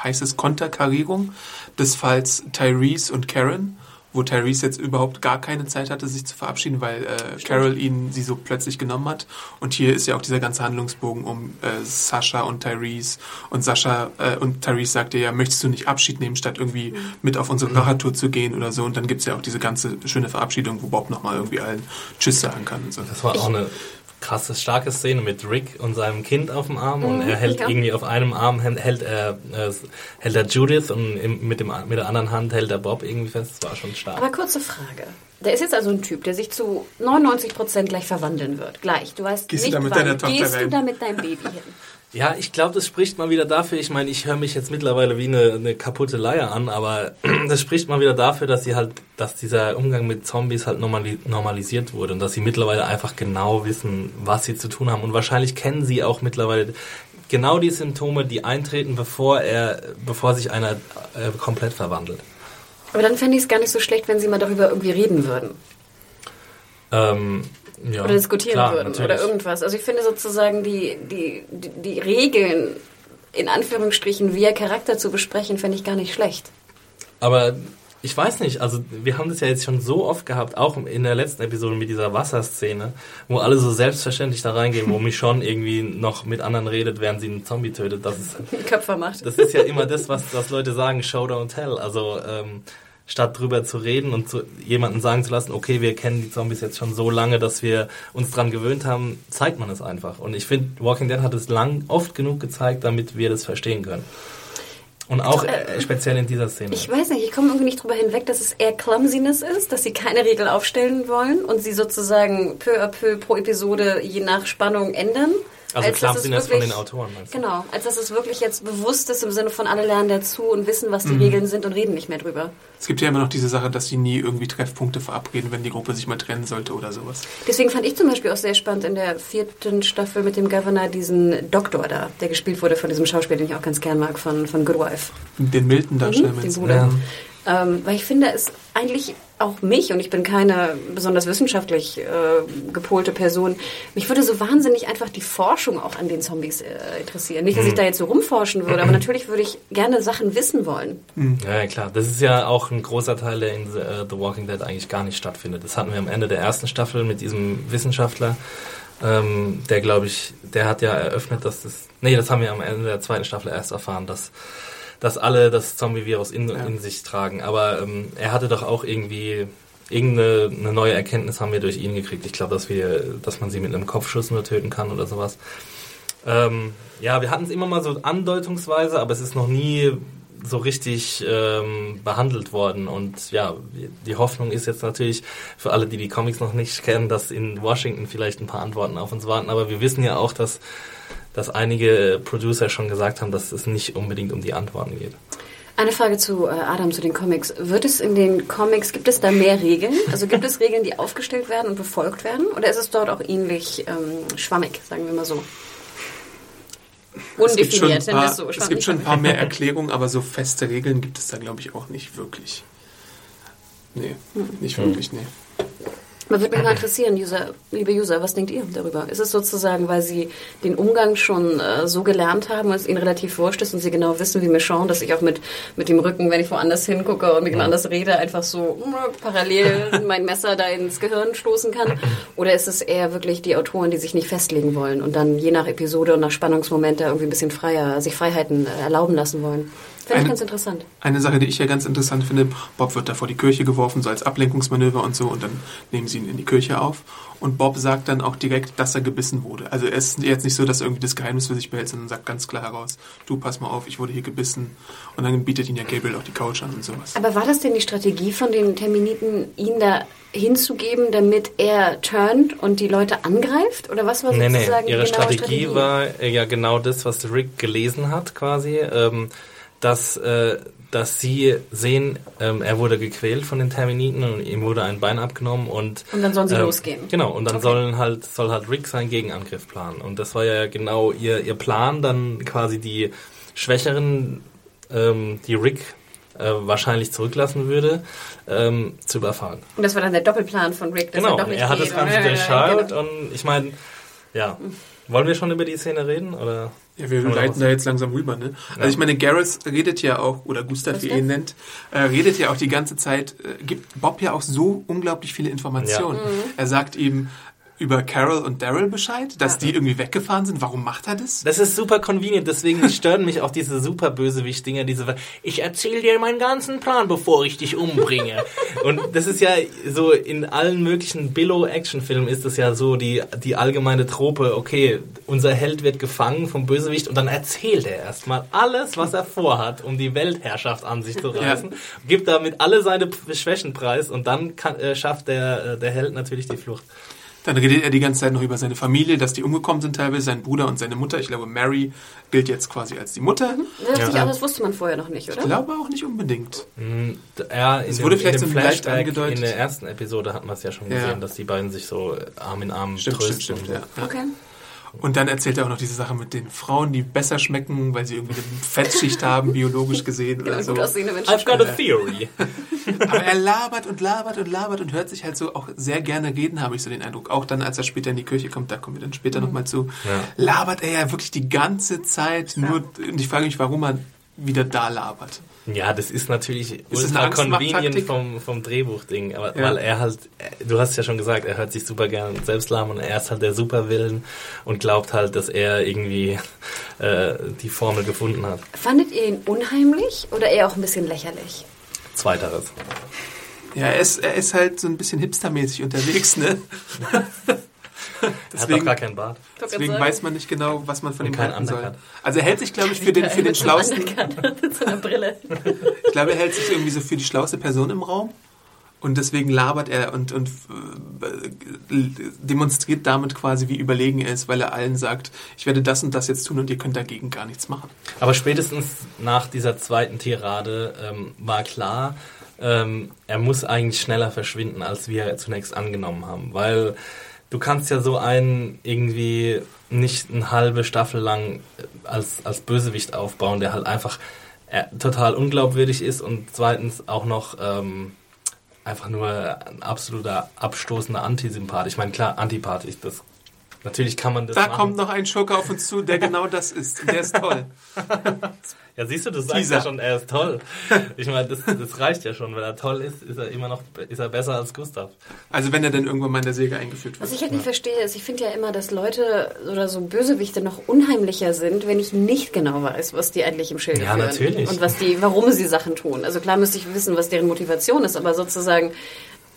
heißt es, Konterkarierung des Falls Tyrese und Karen, wo Tyrese jetzt überhaupt gar keine Zeit hatte, sich zu verabschieden, weil äh, Carol ihn sie so plötzlich genommen hat. Und hier ist ja auch dieser ganze Handlungsbogen um äh, Sascha und Tyrese. Und Sascha äh, und Tyrese sagte ja, möchtest du nicht Abschied nehmen, statt irgendwie mit auf unsere Rachetour zu gehen oder so. Und dann gibt's ja auch diese ganze schöne Verabschiedung, wo Bob nochmal irgendwie allen Tschüss sagen kann und so. da. Das war auch eine krasse, starke Szene mit Rick und seinem Kind auf dem Arm und Mhm, er hält ja. irgendwie auf einem Arm hält, hält er äh, hält er Judith und im, mit dem mit der anderen Hand hält er Bob irgendwie fest. Das war schon stark. Aber kurze Frage. Der ist jetzt also ein Typ, der sich zu 99% gleich verwandeln wird. Gleich. Du weißt Gehst du nicht da mit wann. deiner Tochter Gehst rein? du da mit deinem Baby hin? Ja, ich glaube, das spricht mal wieder dafür. Ich meine, ich höre mich jetzt mittlerweile wie eine, eine kaputte Leier an, aber das spricht mal wieder dafür, dass sie halt, dass dieser Umgang mit Zombies halt normali normalisiert wurde und dass sie mittlerweile einfach genau wissen, was sie zu tun haben. Und wahrscheinlich kennen sie auch mittlerweile genau die Symptome, die eintreten, bevor er, bevor sich einer äh, komplett verwandelt. Aber dann fände ich es gar nicht so schlecht, wenn sie mal darüber irgendwie reden würden. Ähm, ja, Oder diskutieren klar, würden. natürlich. Oder irgendwas. Also ich finde sozusagen die, die, die, die Regeln, in Anführungsstrichen, wie ihr Charakter zu besprechen, fände ich gar nicht schlecht. Aber ich weiß nicht, also wir haben das ja jetzt schon so oft gehabt, auch in der letzten Episode mit dieser Wasserszene, wo alle so selbstverständlich da reingehen, wo Michonne irgendwie noch mit anderen redet, während sie einen Zombie tötet. Das ist, Köpfer macht. das ist ja immer das, was, was Leute sagen, Show, don't tell. Also ähm, statt drüber zu reden und zu, jemanden sagen zu lassen, okay, wir kennen die Zombies jetzt schon so lange, dass wir uns dran gewöhnt haben, zeigt man es einfach. Und ich finde, Walking Dead hat es lang, oft genug gezeigt, damit wir das verstehen können. Und auch äh, speziell in dieser Szene. Ich weiß nicht, ich komme irgendwie nicht drüber hinweg, dass es eher Clumsiness ist, dass sie keine Regel aufstellen wollen und sie sozusagen peu à peu pro Episode je nach Spannung ändern. Also als dass es Clumsiness von den Autoren, meinst du? Genau, als dass es wirklich jetzt bewusst ist im Sinne von alle lernen dazu und wissen, was die Mhm. Regeln sind und reden nicht mehr drüber. Es gibt ja immer noch diese Sache, dass sie nie irgendwie Treffpunkte verabreden, wenn die Gruppe sich mal trennen sollte oder sowas. Deswegen fand ich zum Beispiel auch sehr spannend in der vierten Staffel mit dem Governor diesen Doktor da, der gespielt wurde von diesem Schauspieler, den ich auch ganz gern mag, von, von Good Wife. Den Milton darstellen, Mhm, den meinst du? Bruder. Ähm, weil ich finde, es eigentlich auch mich, und ich bin keine besonders wissenschaftlich äh, gepolte Person, mich würde so wahnsinnig einfach die Forschung auch an den Zombies äh, interessieren. Nicht, dass Mhm. ich da jetzt so rumforschen würde, aber natürlich würde ich gerne Sachen wissen wollen. Ja, ja, klar. Das ist ja auch ein großer Teil, der in The, äh, The Walking Dead eigentlich gar nicht stattfindet. Das hatten wir am Ende der ersten Staffel mit diesem Wissenschaftler, ähm, der, glaube ich, der hat ja eröffnet, dass das... Nee, das haben wir am Ende der zweiten Staffel erst erfahren, dass, dass alle das Zombie-Virus in, Ja. in sich tragen. Aber ähm, er hatte doch auch irgendwie... Irgendeine eine neue Erkenntnis haben wir durch ihn gekriegt. Ich glaube, dass wir, dass man sie mit einem Kopfschuss nur töten kann oder sowas. Ähm, ja, wir hatten es immer mal so andeutungsweise, aber es ist noch nie so richtig ähm, behandelt worden. Und ja, die Hoffnung ist jetzt natürlich für alle, die die Comics noch nicht kennen, dass in Washington vielleicht ein paar Antworten auf uns warten. Aber wir wissen ja auch, dass, dass einige Producer schon gesagt haben, dass es nicht unbedingt um die Antworten geht. Eine Frage zu äh, Adam, zu den Comics. Wird es in den Comics, gibt es da mehr Regeln? Also gibt es Regeln, die aufgestellt werden und befolgt werden? Oder ist es dort auch ähnlich ähm, schwammig, sagen wir mal so? Es gibt, schon ein Undefiniert, paar, es so. es gibt schon ein paar mehr Erklärungen, aber so feste Regeln gibt es da, glaube ich, auch nicht wirklich. Nee, Hm. nicht wirklich, nee. Man würde mich mal interessieren, User, liebe User, was denkt ihr darüber? Ist es sozusagen, weil sie den Umgang schon äh, so gelernt haben und es ihnen relativ wurscht ist und sie genau wissen, wie Michonne, dass ich auch mit, mit dem Rücken, wenn ich woanders hingucke und mit jemand anders rede, einfach so mm, parallel mein Messer da ins Gehirn stoßen kann? Oder ist es eher wirklich die Autoren, die sich nicht festlegen wollen und dann je nach Episode und nach Spannungsmoment da irgendwie ein bisschen freier, sich Freiheiten äh, erlauben lassen wollen? Finde ich Eine- ganz interessant. Eine Sache, die ich ja ganz interessant finde, Bob wird da vor die Kirche geworfen, so als Ablenkungsmanöver und so, und dann nehmen sie ihn in die Kirche auf. Und Bob sagt dann auch direkt, dass er gebissen wurde. Also er ist jetzt nicht so, dass er irgendwie das Geheimnis für sich behält, sondern sagt ganz klar heraus, du pass mal auf, ich wurde hier gebissen. Und dann bietet ihn ja Gabriel auch die Couch an und sowas. Aber war das denn die Strategie von den Terminiten, ihn da hinzugeben, damit er turnt und die Leute angreift? Oder was war Nee, nee, sozusagen ihre die genaue Strategie, war äh, ja genau das, was Rick gelesen hat, quasi, ähm, dass, äh, dass sie sehen, ähm, er wurde gequält von den Terminiten und ihm wurde ein Bein abgenommen und Und dann sollen sie ähm, losgehen. Genau, und dann Okay. sollen halt, soll halt Rick seinen Gegenangriff planen. Und das war ja genau ihr, ihr Plan, dann quasi die Schwächeren, ähm, die Rick äh, wahrscheinlich zurücklassen würde, ähm, zu überfahren. Und das war dann der Doppelplan von Rick, dass Genau, er er hat das Ganze durchschaut Genau. und ich meine, ja. Wollen wir schon über die Szene reden? Oder? Ja, wir leiten da jetzt langsam rüber, ne? Also Ja. ich meine, Gareth redet ja auch, oder Gustav, wie ihr Gustav? ihn nennt, äh, redet ja auch die ganze Zeit, äh, gibt Bob ja auch so unglaublich viele Informationen. Mhm. Er sagt ihm, über Carol und Daryl Bescheid, dass die irgendwie weggefahren sind? Warum macht er das? Das ist super convenient, deswegen stören mich auch diese super Bösewicht-Dinger, diese, ich erzähle dir meinen ganzen Plan, bevor ich dich umbringe. und das ist ja so, in allen möglichen Billow-Action-Filmen ist das ja so die, die allgemeine Trope, okay, unser Held wird gefangen vom Bösewicht und dann erzählt er erstmal alles, was er vorhat, um die Weltherrschaft an sich zu reißen, ja. gibt damit alle seine Schwächen preis und dann kann, äh, schafft der, äh, der Held natürlich die Flucht. Dann redet er die ganze Zeit noch über seine Familie, dass die umgekommen sind teilweise, sein Bruder und seine Mutter. Ich glaube, Mary gilt jetzt quasi als die Mutter. Mhm. Ja, ja. das wusste man vorher noch nicht, oder? Ich glaube auch nicht unbedingt. Mhm. Ja, es wurde dem, vielleicht in dem so Flashback angedeutet. In der ersten Episode hat man es ja schon gesehen, ja. dass die beiden sich so Arm in Arm stimmt, trösten. Stimmt, stimmt, ja. Okay. Und dann erzählt er auch noch diese Sache mit den Frauen, die besser schmecken, weil sie irgendwie eine Fettschicht haben, biologisch gesehen oder so. I've got a theory. Aber er labert und labert und labert und hört sich halt so auch sehr gerne reden, habe ich so den Eindruck. Auch dann, als er später in die Kirche kommt, da kommen wir dann später mhm. nochmal zu, ja. labert er ja wirklich die ganze Zeit nur, und ich frage mich, warum er wieder da labert. Ja, das ist natürlich ist ultra convenient vom, vom Drehbuchding, aber ja. weil er halt, du hast ja schon gesagt, er hört sich super gern selbst lahm und er ist halt der Superwillen und glaubt halt, dass er irgendwie äh, die Formel gefunden hat. Fandet ihr ihn unheimlich oder eher auch ein bisschen lächerlich? Zweiteres. Ja, er ist, er ist halt so ein bisschen hipstermäßig unterwegs, ne? deswegen, er gar keinen Bart. Deswegen weiß man nicht genau, was man von ihm halten soll. Also er hält sich, glaube ich, für den, für den schlausten... Mit so einer Brille. ich glaube, er hält sich irgendwie so für die schlauste Person im Raum. Und deswegen labert er und, und äh, demonstriert damit quasi, wie überlegen er ist, weil er allen sagt, ich werde das und das jetzt tun und ihr könnt dagegen gar nichts machen. Aber spätestens nach dieser zweiten Tirade ähm, war klar, ähm, er muss eigentlich schneller verschwinden, als wir zunächst angenommen haben. Weil du kannst ja so einen irgendwie nicht eine halbe Staffel lang als, als Bösewicht aufbauen, der halt einfach äh, total unglaubwürdig ist und zweitens auch noch ähm, einfach nur ein absoluter abstoßender Antisympath. Ich meine, klar, Antipath ist das. Natürlich kann man das. Da machen. kommt noch ein Schurke auf uns zu, der genau das ist. Der ist toll. Ja, siehst du, du sagst Teaser. ja schon, er ist toll. Ich meine, das, das reicht ja schon. Wenn er toll ist, ist er immer noch ist er besser als Gustav. Also wenn er dann irgendwann mal in der Säge eingeführt wird. Was ich halt nicht verstehe, ist, ich finde ja immer, dass Leute oder so Bösewichte noch unheimlicher sind, wenn ich nicht genau weiß, was die eigentlich im Schild ja, führen. Ja, natürlich. Und was die, warum sie Sachen tun. Also klar müsste ich wissen, was deren Motivation ist, aber sozusagen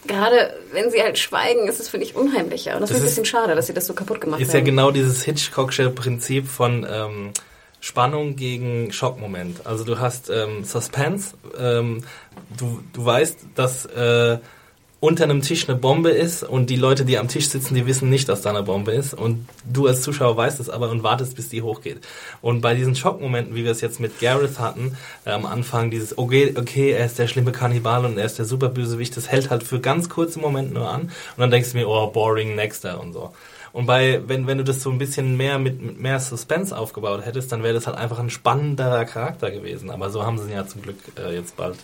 gerade wenn sie halt schweigen, ist es, finde ich, unheimlicher. Und das, das ist ein bisschen schade, dass sie das so kaputt gemacht ist haben. Ist ja genau dieses Hitchcocksche Prinzip von ähm, Spannung gegen Schockmoment. Also du hast ähm, Suspense, ähm, du, du weißt, dass äh, unter einem Tisch eine Bombe ist und die Leute, die am Tisch sitzen, die wissen nicht, dass da eine Bombe ist und du als Zuschauer weißt es aber und wartest, bis die hochgeht. Und bei diesen Schockmomenten, wie wir es jetzt mit Gareth hatten, äh, am Anfang dieses, okay, okay, er ist der schlimme Kannibal und er ist der Superbösewicht, das hält halt für ganz kurze Momente nur an und dann denkst du mir, oh, boring, nexter und so. Und bei, wenn, wenn du das so ein bisschen mehr mit, mit mehr Suspense aufgebaut hättest, dann wäre das halt einfach ein spannenderer Charakter gewesen. Aber so haben sie ihn ja zum Glück äh, jetzt bald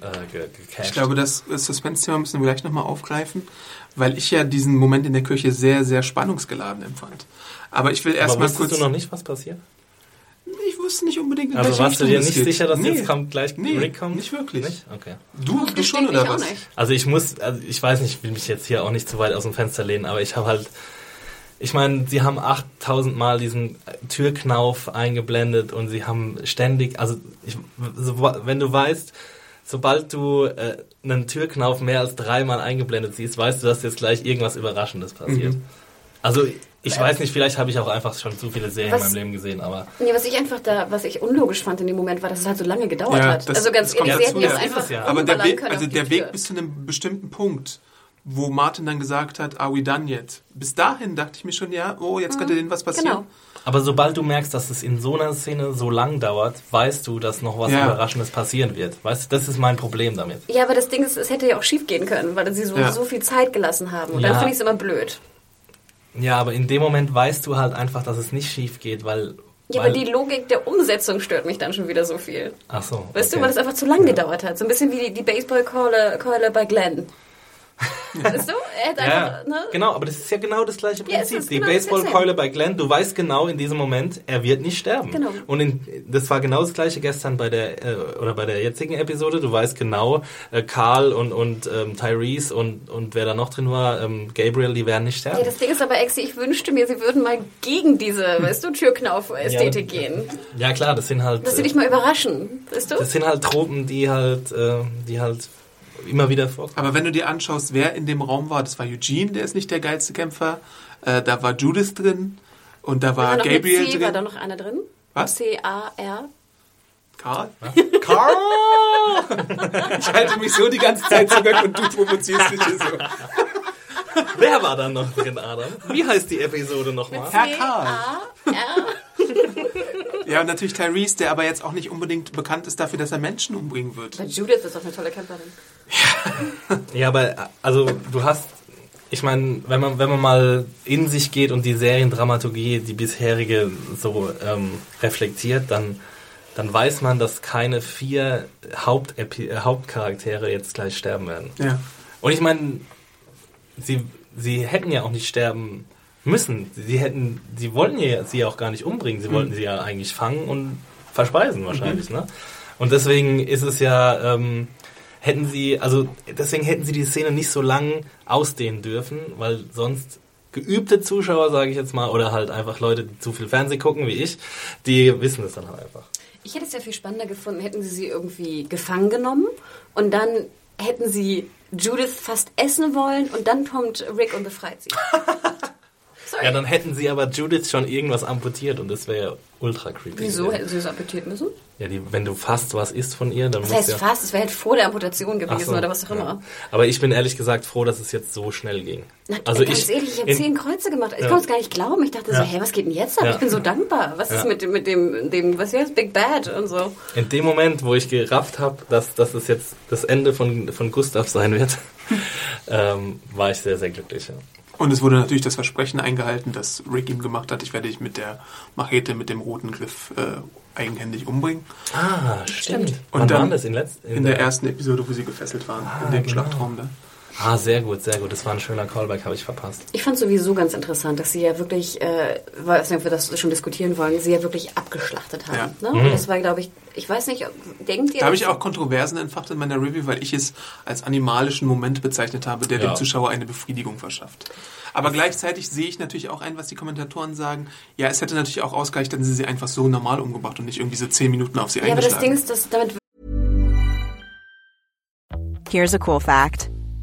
äh, gecasht. Ich glaube, das Suspense-Thema müssen wir gleich nochmal aufgreifen, weil ich ja diesen Moment in der Kirche sehr, sehr spannungsgeladen empfand. Aber ich will erstmal kurz. du noch nicht, was passiert? Ich wusste nicht unbedingt, in Also warst du dir nicht sicher, dass nee. jetzt kommt, gleich nee, Rick kommt? nicht wirklich. Nicht? Okay. Du, du schon oder was? Also ich muss, also ich weiß nicht, ich will mich jetzt hier auch nicht zu weit aus dem Fenster lehnen, aber ich habe halt, ich meine, sie haben 8000 Mal diesen Türknauf eingeblendet und sie haben ständig, also ich, so, wenn du weißt, sobald du äh, einen Türknauf mehr als dreimal eingeblendet siehst, weißt du, dass jetzt gleich irgendwas Überraschendes passiert. Mhm. Also ich weiß nicht, vielleicht habe ich auch einfach schon zu viele Serien was, in meinem Leben gesehen, aber. Nee, was ich einfach da, was ich unlogisch fand in dem Moment, war, dass es halt so lange gedauert ja, hat. Das, also ganz ehrlich, sie hätten jetzt einfach. Ja. Aber der Weg, also der Weg bis zu einem bestimmten Punkt, wo Martin dann gesagt hat, are we done yet? Bis dahin dachte ich mir schon, ja, oh, jetzt mhm. könnte denen was passieren. Genau. Aber sobald du merkst, dass es in so einer Szene so lang dauert, weißt du, dass noch was ja. Überraschendes passieren wird. Weißt du, das ist mein Problem damit. Ja, aber das Ding ist, es hätte ja auch schief gehen können, weil sie so, ja. so viel Zeit gelassen haben. Und ja. dann finde ich es immer blöd. Ja, aber in dem Moment weißt du halt einfach, dass es nicht schief geht, weil. Ja, weil aber die Logik der Umsetzung stört mich dann schon wieder so viel. Ach so. Weißt okay. du, weil es einfach zu lang ja. gedauert hat. So ein bisschen wie die, die Baseballkeule bei Glenn. Weißt du? Er Ja, einfach, ne? genau, aber das ist ja genau das gleiche Ja, Prinzip. ist die genau das Baseballkeule bei Glenn, du weißt genau in diesem Moment, er wird nicht sterben. Genau. Und in, das war genau das gleiche gestern bei der äh, oder bei der jetzigen Episode. Du weißt genau, äh, Carl und und ähm, Tyrese und und wer da noch drin war, ähm, Gabriel, die werden nicht sterben. Ja, das Ding ist aber, Exi, ich wünschte mir, sie würden mal gegen diese, weißt du, Türknauf-Ästhetik Ja. gehen. ja klar, das sind halt Dass sie dich mal überraschen, weißt du? das sind halt Tropen, die halt äh, die halt immer wieder vorkommen. Aber wenn du dir anschaust, wer in dem Raum war, das war Eugene, der ist nicht der geilste Kämpfer. Äh, da war Judith drin und da war War Gabriel C, war da drin. noch einer drin? Was? C-A-R? Karl? Carl! Ich halte mich so die ganze Zeit zurück und du provozierst dich hier so. Wer war da noch drin, Adam? Wie heißt die Episode nochmal? Herr Karl. Ja, und natürlich Tyrese, der aber jetzt auch nicht unbedingt bekannt ist dafür, dass er Menschen umbringen wird. Weil Judith ist doch eine tolle Kämpferin. Ja, aber also du hast, ich meine, wenn man wenn man mal in sich geht und die Seriendramaturgie, die bisherige so ähm, reflektiert, dann dann weiß man, dass keine vier Hauptepi äh, Hauptcharaktere jetzt gleich sterben werden. Ja. Und ich meine, sie sie hätten ja auch nicht sterben müssen. Sie hätten, sie wollten ja sie auch gar nicht umbringen. Sie wollten sie ja eigentlich fangen und verspeisen wahrscheinlich, ne? Und deswegen ist es ja, ähm, hätten sie, also deswegen hätten sie die Szene nicht so lang ausdehnen dürfen, weil sonst geübte Zuschauer, sage ich jetzt mal, oder halt einfach Leute, die zu viel Fernsehen gucken wie ich, die wissen es dann halt einfach. Ich hätte es ja viel spannender gefunden, hätten sie sie irgendwie gefangen genommen und dann hätten sie Judith fast essen wollen und dann kommt Rick und befreit sie. Sorry. Ja, dann hätten sie aber Judith schon irgendwas amputiert und das wäre ja ultra creepy. Wieso hätten sie es amputiert müssen? Ja, die, wenn du fast was isst von ihr, dann Das heißt ja... fast, es wäre halt vor der Amputation gewesen so, oder was auch immer. ja. Aber ich bin ehrlich gesagt froh, dass es jetzt so schnell ging. Na, also ganz ich, ehrlich, ich habe zehn Kreuze gemacht. Ich Ja. konnte es gar nicht glauben. Ich dachte so, Ja. hey, was geht denn jetzt ab? Ja. Ich bin so dankbar. Was Ja. ist mit dem, mit dem, dem was heißt Big Bad und so? In dem Moment, wo ich gerafft habe, dass, dass es jetzt das Ende von, von Gustav sein wird, ähm, war ich sehr, sehr glücklich. Und es wurde natürlich das Versprechen eingehalten, das Rick ihm gemacht hat, ich werde dich mit der Machete, mit dem roten Griff äh, eigenhändig umbringen. Ah, stimmt. Und Wann dann war das? In, letzt, In der ersten Episode, wo sie gefesselt waren, in dem genau. Schlachtraum da. Ah, sehr gut, sehr gut. Das war ein schöner Callback, habe ich verpasst. Ich fand sowieso ganz interessant, dass sie ja wirklich, äh, weiß nicht, ob wir das schon diskutieren wollen, sie ja wirklich abgeschlachtet haben. Ja. Ne? Und das war, glaube ich, ich weiß nicht, ob- denkt ihr... Da habe ich auch Kontroversen entfacht in meiner Review, weil ich es als animalischen Moment bezeichnet habe, der Ja. dem Zuschauer eine Befriedigung verschafft. Aber gleichzeitig sehe ich natürlich auch ein, was die Kommentatoren sagen. Ja, es hätte natürlich auch ausgereicht, hätten sie sie einfach so normal umgebracht und nicht irgendwie so zehn Minuten auf sie Ja, aber das eingeschlagen. Ding ist, dass damit Here's a cool fact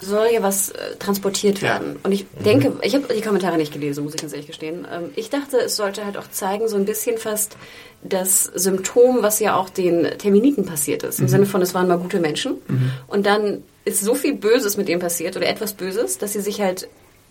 soll ja was äh, transportiert Ja. werden. Und ich denke, ich habe die Kommentare nicht gelesen, muss ich ganz ehrlich gestehen. Ähm, ich dachte, es sollte halt auch zeigen, so ein bisschen fast das Symptom, was ja auch den Terminiten passiert ist. Im Sinne von, es waren mal gute Menschen. Und dann ist so viel Böses mit denen passiert oder etwas Böses, dass sie sich halt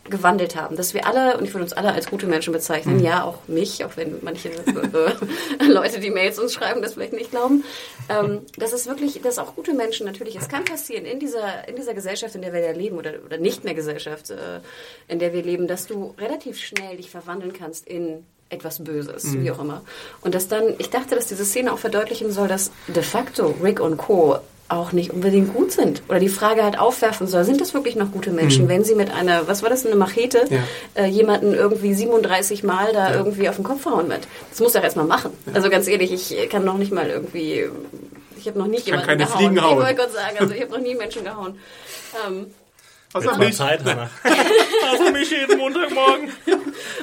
gewandelt haben. Dass wir alle, und ich würde uns alle als gute Menschen bezeichnen, ja, auch mich, auch wenn manche äh, Leute, die Mails uns schreiben, das vielleicht nicht glauben, ähm, dass es wirklich, dass auch gute Menschen natürlich, es kann passieren in dieser, in dieser Gesellschaft, in der wir leben, oder, oder nicht mehr Gesellschaft, äh, in der wir leben, dass du relativ schnell dich verwandeln kannst in etwas Böses, wie auch immer. Und dass dann, ich dachte, dass diese Szene auch verdeutlichen soll, dass de facto Rick und Co auch nicht unbedingt gut sind. Oder die Frage halt aufwerfen soll, sind das wirklich noch gute Menschen, wenn sie mit einer, was war das, eine Machete, Ja. äh, jemanden irgendwie 37 Mal da irgendwie auf den Kopf hauen mit. Das muss er erstmal machen. Also ganz ehrlich, ich kann noch nicht mal irgendwie, ich habe noch nie jemanden keine gehauen. Fliegen hauen. Ich wollte gerade sagen, also ich habe noch nie Menschen gehauen. Ähm, Was Wird hab mal ich? Zeit, Hannah. Also mich jeden Montagmorgen.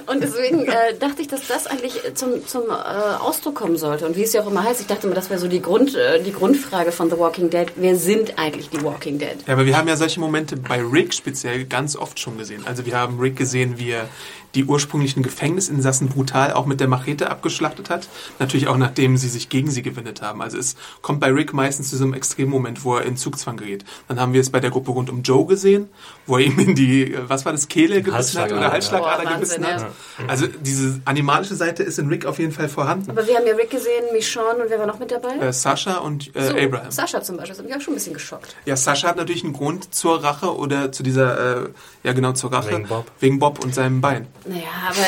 und deswegen äh, dachte ich, dass das eigentlich zum, zum äh, Ausdruck kommen sollte. Und wie es ja auch immer heißt, ich dachte mir, das wäre so die, Grund, äh, die Grundfrage von The Walking Dead. Wer sind eigentlich die Walking Dead? Ja, aber wir haben ja solche Momente bei Rick speziell ganz oft schon gesehen. Also wir haben Rick gesehen, wie er die ursprünglichen Gefängnisinsassen brutal auch mit der Machete abgeschlachtet hat. Natürlich auch nachdem sie sich gegen sie gewendet haben. Also es kommt bei Rick meistens zu so einem Extremmoment, wo er in Zugzwang gerät. Dann haben wir es bei der Gruppe rund um Joe gesehen, wo er ihm in die, äh, was war das, Kehle gebissen hat oder Halsschlagader, ja. gebissen hat. Also diese animalische Seite ist in Rick auf jeden Fall vorhanden. Aber wir haben ja Rick gesehen, Michonne und wer war noch mit dabei? Äh, Sascha und äh, So, Abraham. Sascha zum Beispiel, das hat mich auch schon ein bisschen geschockt. Ja, Sascha hat natürlich einen Grund zur Rache oder zu dieser, äh, ja genau, zur Rache. Wegen Bob. Wegen Bob und seinem Bein. Naja, aber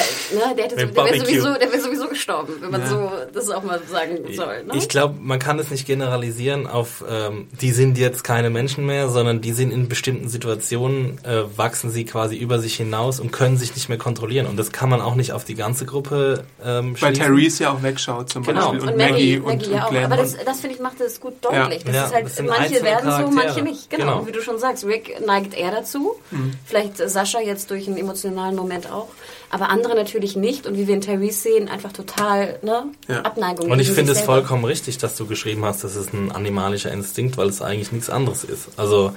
ne, der, hätte so, der wäre sowieso, der wär sowieso gestorben, wenn man Ja. so das auch mal sagen soll. Ne? Ich glaube, man kann es nicht generalisieren auf, ähm, die sind jetzt keine Menschen mehr, sondern die sind in bestimmten Situationen, äh, wachsen sie quasi über sich hinaus und können sich nicht mehr kontrollieren. Und das kann man auch nicht auf die ganze Gruppe ähm, Weil schließen. Therese ja auch wegschaut zum Genau. Beispiel. und Maggie, und, Maggie und ja auch. Glenn. Aber das, Und- das finde ich, macht es gut deutlich. Das Ja, ist halt, das manche werden so, Charaktere. manche nicht. Genau. Genau. Und wie du schon sagst, Rick neigt eher dazu. Mhm. Vielleicht Sascha jetzt durch einen emotionalen Moment auch. Aber andere natürlich nicht. Und wie wir in Therese sehen, einfach total ne, Ja. Abneigung. Und ich finde es vollkommen richtig, dass du geschrieben hast, das ist ein animalischer Instinkt, weil es eigentlich nichts anderes ist. Also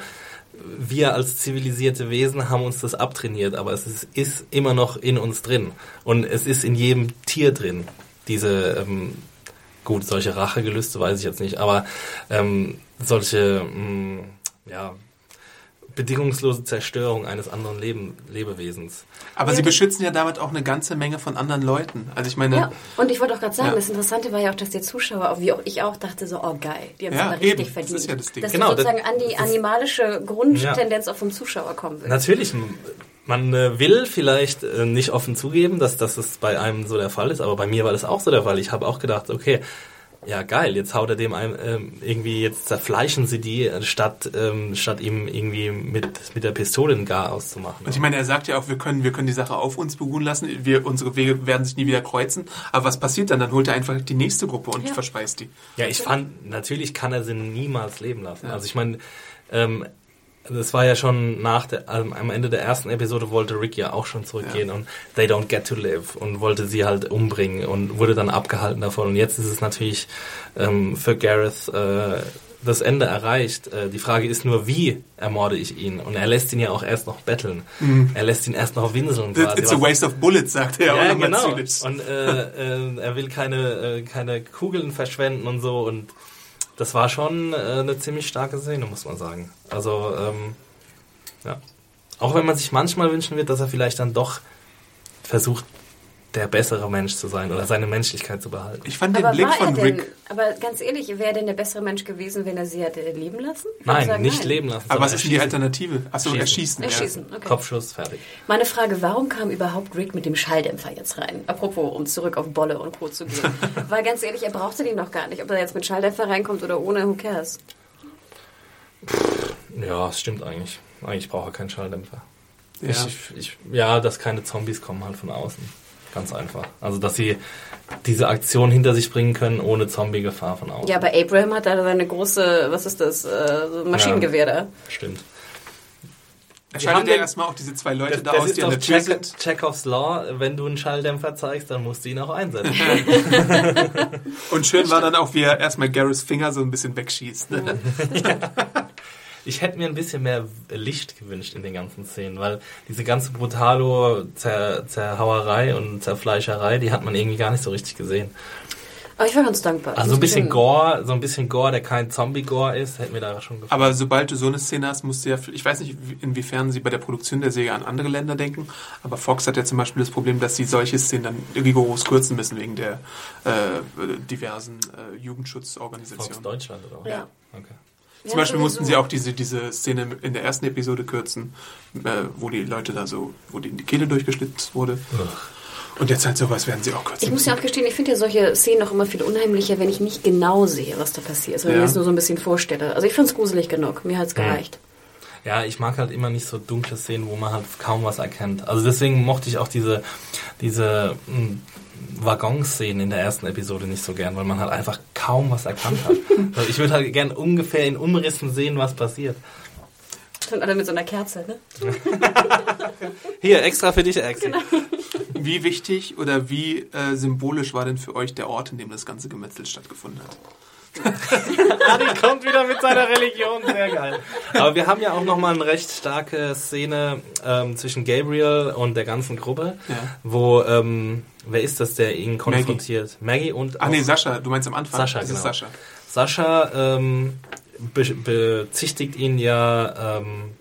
wir als zivilisierte Wesen haben uns das abtrainiert, aber es ist, ist immer noch in uns drin. Und es ist in jedem Tier drin. Diese, ähm, gut, solche Rachegelüste weiß ich jetzt nicht, aber ähm, solche, mh, ja, bedingungslose Zerstörung eines anderen Leben, Lebewesens. aber sie beschützen ja damit auch eine ganze Menge von anderen Leuten. Also ich meine, Ja, und ich wollte auch gerade sagen, Ja. das Interessante war ja auch, dass der Zuschauer, auch wie auch ich auch, dachte so, oh geil, die haben es Ja, aber richtig eben. Das verdient. ist ja das Ding. Dass Genau, sozusagen das- an die das- animalische Grundtendenz auch vom Zuschauer kommen will. Natürlich, man äh, will vielleicht äh, nicht offen zugeben, dass, dass es bei einem so der Fall ist, aber bei mir war das auch so der Fall. Ich habe auch gedacht, okay, ja geil, jetzt haut er dem einem ähm, irgendwie, jetzt zerfleischen sie die, äh, statt, ähm, statt ihm irgendwie mit, mit der Pistole ein Gar auszumachen. Und ich meine, er sagt ja auch, wir können, wir können die Sache auf uns beruhen lassen, wir, unsere Wege werden sich nie wieder kreuzen. Aber was passiert dann? Dann holt er einfach die nächste Gruppe und Ja. verspeist die. Ja, ich fand, natürlich kann er sie niemals leben lassen. Also ich meine, ähm, das war ja schon nach der, ähm, am Ende der ersten Episode wollte Rick ja auch schon zurückgehen und they don't get to live und wollte sie halt umbringen und wurde dann abgehalten davon. Und jetzt ist es natürlich ähm, für Gareth äh, das Ende erreicht. Äh, die Frage ist nur, wie ermorde ich ihn? Und er lässt ihn ja auch erst noch betteln. Er lässt ihn erst noch winseln quasi. It's a was- waste of bullets, sagt er ja, genau. Und äh, äh, er will keine, äh, keine Kugeln verschwenden und so. Und das war schon äh, eine ziemlich starke Szene, muss man sagen. Also, ähm, ja. Auch wenn man sich manchmal wünschen wird, dass er vielleicht dann doch versucht, der bessere Mensch zu sein oder seine Menschlichkeit zu behalten. Ich fand den aber Blick war er von denn, Rick. aber ganz ehrlich, wäre er denn der bessere Mensch gewesen, wenn er sie hätte leben lassen? Nein, sagen, nicht nein. leben lassen. Aber was ist denn die. Alternative? Achso, Schießen. erschießen. Erschießen, Ja. okay. Kopfschuss, fertig. Meine Frage, warum kam überhaupt Rick mit dem Schalldämpfer jetzt rein? Apropos, um zurück auf Bolle und Co. zu gehen. Weil ganz ehrlich, er brauchte den noch gar nicht. Ob er jetzt mit Schalldämpfer reinkommt oder ohne, who cares? Ja, es stimmt eigentlich. Eigentlich braucht er keinen Schalldämpfer. Ja. Ich, ich, ja, dass keine Zombies kommen halt von außen. Ganz einfach. Also, dass sie diese Aktion hinter sich bringen können, ohne Zombie-Gefahr von außen. Ja, aber Abraham hat da seine große, was ist das, äh, Maschinengewehr da. Stimmt. Er Wir haben schaltet ja den- erstmal auch diese zwei Leute Das, da das aus, ist die an der Tür Check, sind. Chekhovs Law. Wenn du einen Schalldämpfer zeigst, dann musst du ihn auch einsetzen. Und schön war dann auch, wie er erstmal Garys Finger so ein bisschen wegschießt. Ne? Ich hätte mir ein bisschen mehr Licht gewünscht in den ganzen Szenen, weil diese ganze brutalo Zer Zerhauerei und Zerfleischerei, die hat man irgendwie gar nicht so richtig gesehen. Aber ich war ganz dankbar. Also so ein bisschen Gore, so ein bisschen Gore, der kein Zombie-Gore ist, hätte mir da schon gefallen. Aber sobald du so eine Szene hast, musst du ja, ich weiß nicht, inwiefern sie bei der Produktion der Serie an andere Länder denken, aber Fox hat ja zum Beispiel das Problem, dass sie solche Szenen dann rigoros kürzen müssen wegen der äh, diversen äh, Fox Jugendschutzorganisationen. Deutschland oder? Ja. Okay. Zum Ja, Beispiel sowieso. mussten sie auch diese, diese Szene in der ersten Episode kürzen, äh, wo die Leute da so, wo denen die Kehle durchgeschlitzt wurde. Und jetzt halt sowas werden sie auch kürzen. Ich muss ja auch gestehen, ich finde ja solche Szenen auch immer viel unheimlicher, wenn ich nicht genau sehe, was da passiert. Also wenn Ja. ich mir das nur so ein bisschen vorstelle. Also ich fand es gruselig genug. Mir hat es gereicht. Ja, ich mag halt immer nicht so dunkle Szenen, wo man halt kaum was erkennt. Also deswegen mochte ich auch diese, diese mh, Waggonszenen in der ersten Episode nicht so gern, weil man halt einfach kaum was erkannt hat. also ich würde halt gern ungefähr in Umrissen sehen, was passiert. Und alle mit so einer Kerze, ne? Hier, extra für dich, Axel. Wie wichtig oder wie äh, symbolisch war denn für euch der Ort, in dem das ganze Gemetzel stattgefunden hat? Adi kommt wieder mit seiner Religion, sehr geil. Aber wir haben ja auch nochmal eine recht starke Szene ähm, zwischen Gabriel und der ganzen Gruppe, Ja. wo, ähm, wer ist das, der ihn konfrontiert? Maggie, und Ach nee, Sascha, du meinst am Anfang. Sascha, das genau. ist Sascha. Sascha ähm, be bezichtigt ihn ja, ähm,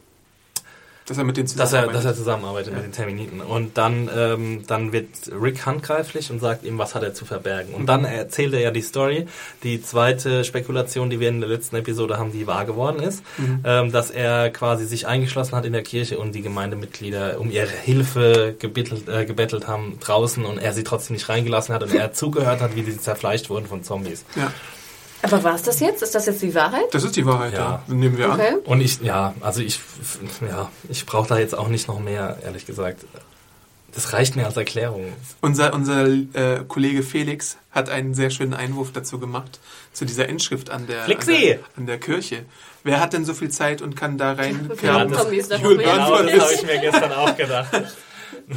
Dass er mit denen dass er, zusammenarbeitet. dass er zusammenarbeitet mit den Terminiten. Und dann, ähm, dann wird Rick handgreiflich und sagt ihm, was hat er zu verbergen. Und dann erzählt er ja die Story, die zweite Spekulation, die wir in der letzten Episode haben, die wahr geworden ist, ähm, dass er quasi sich eingeschlossen hat in der Kirche und die Gemeindemitglieder um ihre Hilfe gebettelt, äh, gebettelt haben draußen und er sie trotzdem nicht reingelassen hat und er zugehört hat, wie sie zerfleischt wurden von Zombies. ja, Aber war es das jetzt? Ist das jetzt die Wahrheit? das ist die Wahrheit, Ja. ja. Nehmen wir Okay. an. Und ich, ja, also ich, ja, ich brauche da jetzt auch nicht noch mehr, ehrlich gesagt. Das reicht mir als Erklärung. Unser, unser äh, Kollege Felix hat einen sehr schönen Einwurf dazu gemacht, zu dieser Inschrift an der, an der, an der Kirche. Wer hat denn so viel Zeit und kann da rein? Ja, das- Zombies da Jules probieren. Bernford Genau, das habe ich mir gestern auch gedacht.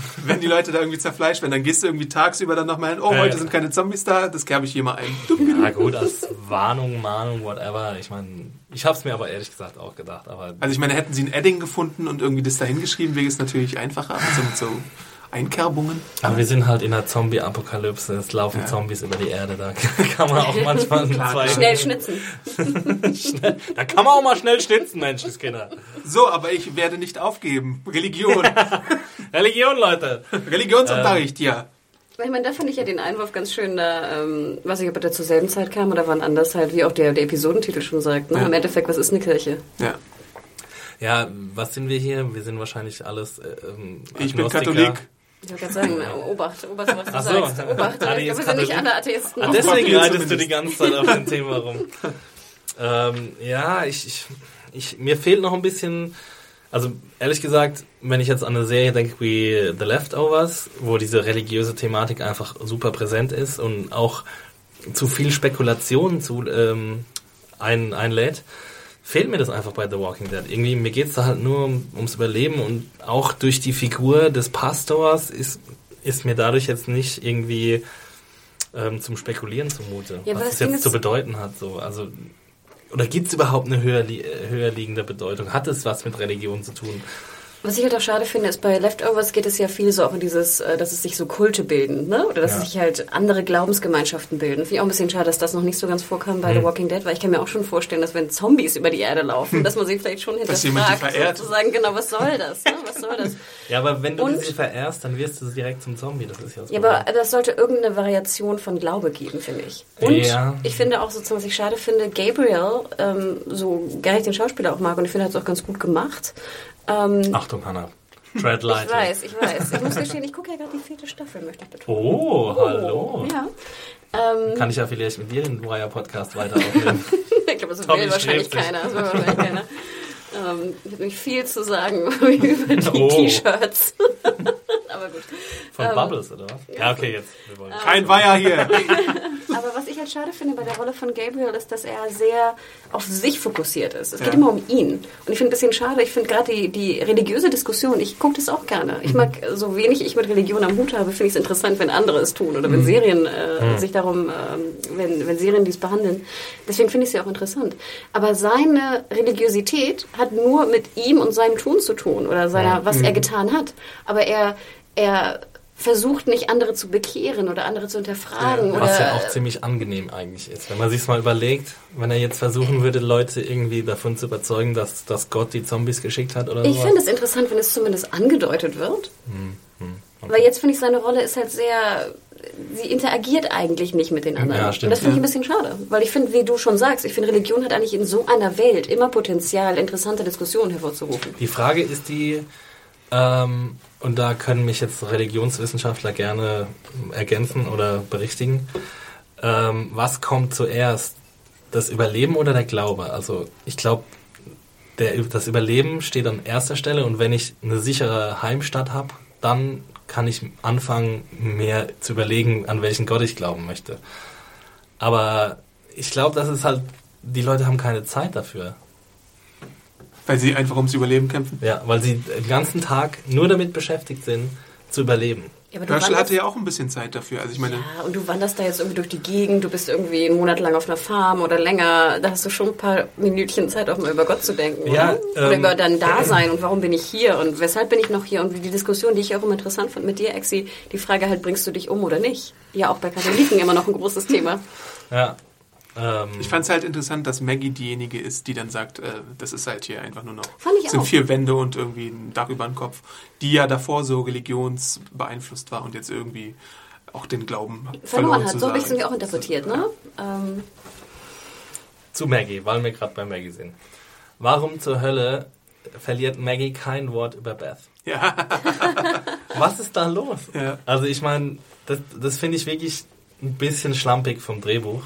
Wenn die Leute da irgendwie zerfleischt werden, dann gehst du irgendwie tagsüber dann nochmal hin, oh, heute sind keine Zombies da, das kerbe ich hier mal ein. Ja gut, als Warnung, Mahnung, whatever. Ich meine, ich habe es mir aber ehrlich gesagt auch gedacht. Aber Also ich meine, hätten sie ein Edding gefunden und irgendwie das da hingeschrieben, wäre es natürlich einfacher, also mit so Einkerbungen. Aber wir sind halt in einer Zombie-Apokalypse. Es laufen Ja. Zombies über die Erde. Da kann man auch manchmal zwei. Schnell schnitzen. Da kann man auch mal schnell schnitzen, Menschenskinder. So, aber ich werde nicht aufgeben. Religion. Religion, Leute. Religionsunterricht, ja. Ich meine, da fand ich ja den Einwurf ganz schön, da, ähm, weiß ich, ob er zur selben Zeit kam oder wann anders halt, wie auch der, der Episodentitel schon sagt. Ne? Ja. Im Endeffekt, was ist eine Kirche? Ja. Ja, was sind wir hier? Wir sind wahrscheinlich alles. Äh, ähm, Ich bin. Katholik. Ich wollte gerade sagen, Obacht, Obacht, was du Ach so. sagst. Obacht, wir sind nicht alle Atheisten. Deswegen reitest du die ganze Zeit auf dem Thema rum. ähm, ja, ich, ich, ich, mir fehlt noch ein bisschen, also ehrlich gesagt, wenn ich jetzt an eine Serie denke wie The Leftovers, wo diese religiöse Thematik einfach super präsent ist und auch zu viel Spekulation zu, ähm, ein, einlädt, fehlt mir das einfach bei The Walking Dead. Irgendwie, mir geht's da halt nur um, ums Überleben und auch durch die Figur des Pastors ist, ist mir dadurch jetzt nicht irgendwie ähm, zum Spekulieren zumute, Ja, was das jetzt ist- zu bedeuten hat. So. Also, oder gibt es überhaupt eine höher, li- höher liegende Bedeutung? Hat es was mit Religion zu tun? Was ich halt auch schade finde, ist bei Leftovers geht es ja viel so auch in dieses, äh, dass es sich so Kulte bilden, ne? Oder dass Ja. sich halt andere Glaubensgemeinschaften bilden. Finde ich auch ein bisschen schade, dass das noch nicht so ganz vorkam bei Mhm. The Walking Dead, weil ich kann mir auch schon vorstellen, dass wenn Zombies über die Erde laufen, dass man sich vielleicht schon hinterfragt, sozusagen, genau, was soll das? Ne? Was soll das? Ja, aber wenn du Und- sie verehrst, dann wirst du direkt zum Zombie. Das ist ja so. Ja, aber das sollte irgendeine Variation von Glaube geben, finde ich. Und Ja. ich finde auch sozusagen, was ich schade finde, Gabriel, ähm, so gar nicht den Schauspieler auch mag und ich finde, er hat es auch ganz gut gemacht. Ähm, Achtung, Hannah. Tread light. ich weiß, ich weiß. Ich muss gestehen, ich gucke ja gerade die vierte Staffel, möchte ich betonen. Oh, hallo. Ja. Ähm, Kann ich ja vielleicht mit dir den Wire-Podcast weiter aufnehmen. ich glaube, das will wahrscheinlich keiner. Das will wahrscheinlich keiner. Ähm, ich habe nämlich viel zu sagen über die Oh. T-Shirts. Aber gut. Von Ähm, Bubbles, oder was? Ja, okay, jetzt. Wir wollen. Kein Weiher hier. Aber was ich halt schade finde bei der Rolle von Gabriel ist, dass er sehr auf sich fokussiert ist. Es geht Ja. immer um ihn. Und ich finde ein bisschen schade, ich finde gerade die, die religiöse Diskussion, ich gucke das auch gerne. Ich mag, so wenig ich mit Religion am Hut habe, finde ich es interessant, wenn andere es tun oder wenn Serien äh, sich darum, ähm, wenn, wenn Serien dies behandeln. Deswegen finde ich es ja auch interessant. Aber seine Religiosität hat nur mit ihm und seinem Tun zu tun oder seiner, was er getan hat. Aber er, er versucht nicht andere zu bekehren oder andere zu hinterfragen. oder, Was ja auch ziemlich angenehm eigentlich ist. Wenn man sich mal überlegt, wenn er jetzt versuchen würde, Leute irgendwie davon zu überzeugen, dass, dass Gott die Zombies geschickt hat oder Ich so. finde es interessant, wenn es zumindest angedeutet wird. Hm, Weil jetzt finde ich, seine Rolle ist halt sehr. Sie interagiert eigentlich nicht mit den anderen. Ja, stimmt, Und das finde ich ja. ein bisschen schade. Weil ich finde, wie du schon sagst, ich finde, Religion hat eigentlich in so einer Welt immer Potenzial, interessante Diskussionen hervorzurufen. Die Frage ist die, ähm, und da können mich jetzt Religionswissenschaftler gerne ergänzen oder berichtigen, ähm, was kommt zuerst? Das Überleben oder der Glaube? Also ich glaube, das Überleben steht an erster Stelle und wenn ich eine sichere Heimstatt habe, dann kann ich anfangen, mir zu überlegen, an welchen Gott ich glauben möchte. Aber ich glaube, das ist halt, die Leute haben keine Zeit dafür. Weil sie einfach ums Überleben kämpfen. Ja, weil sie den ganzen Tag nur damit beschäftigt sind, zu überleben. Ja, Herschel hatte ja auch ein bisschen Zeit dafür. Also ich meine, Ja, und du wanderst da jetzt irgendwie durch die Gegend, du bist irgendwie einen Monat lang auf einer Farm oder länger. Da hast du schon ein paar Minütchen Zeit, auch mal über Gott zu denken. Ja, oder? oder ähm, über dein Dasein und warum bin ich hier und weshalb bin ich noch hier. Und die Diskussion, die ich auch immer interessant fand mit dir, Exi, die Frage halt, bringst du dich um oder nicht? Ja, auch bei Katholiken immer noch ein großes Thema. Ja. Ähm, ich fand es halt interessant, dass Maggie diejenige ist, die dann sagt, äh, das ist halt hier einfach nur noch Fand ich sind auch. vier Wände und irgendwie ein Dach über den Kopf, die ja davor so religionsbeeinflusst war und jetzt irgendwie auch den Glauben Verloren verloren hat, zu so habe ich es nämlich auch interpretiert, ne? Ähm, zu Maggie, weil wir gerade bei Maggie sind. Warum zur Hölle verliert Maggie kein Wort über Beth? Ja, Was ist da los? Ja. Also ich meine, das, das finde ich wirklich ein bisschen schlampig vom Drehbuch.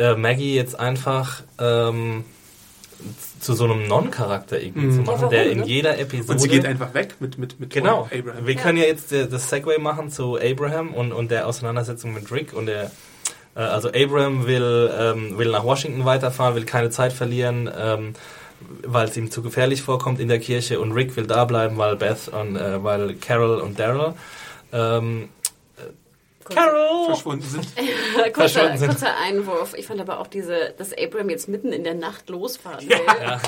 Äh, Maggie jetzt einfach ähm, zu so einem Non-Charakter irgendwie Mhm. zu Ja, machen, warum, der in ne? jeder Episode... und sie geht einfach weg mit, mit, mit Genau. Abraham. Wir können ja jetzt äh, das Segway machen zu Abraham und, und der Auseinandersetzung mit Rick und der äh, also Abraham will, ähm, will nach Washington weiterfahren, will keine Zeit verlieren, ähm, weil es ihm zu gefährlich vorkommt in der Kirche und Rick will da bleiben, weil Beth und äh, weil Carol und Daryl ähm, Carol! verschwunden sind. kurzer, Verschwunden sind. kurzer Einwurf. Ich fand aber auch diese, dass Abraham jetzt mitten in der Nacht losfahren will. Ja.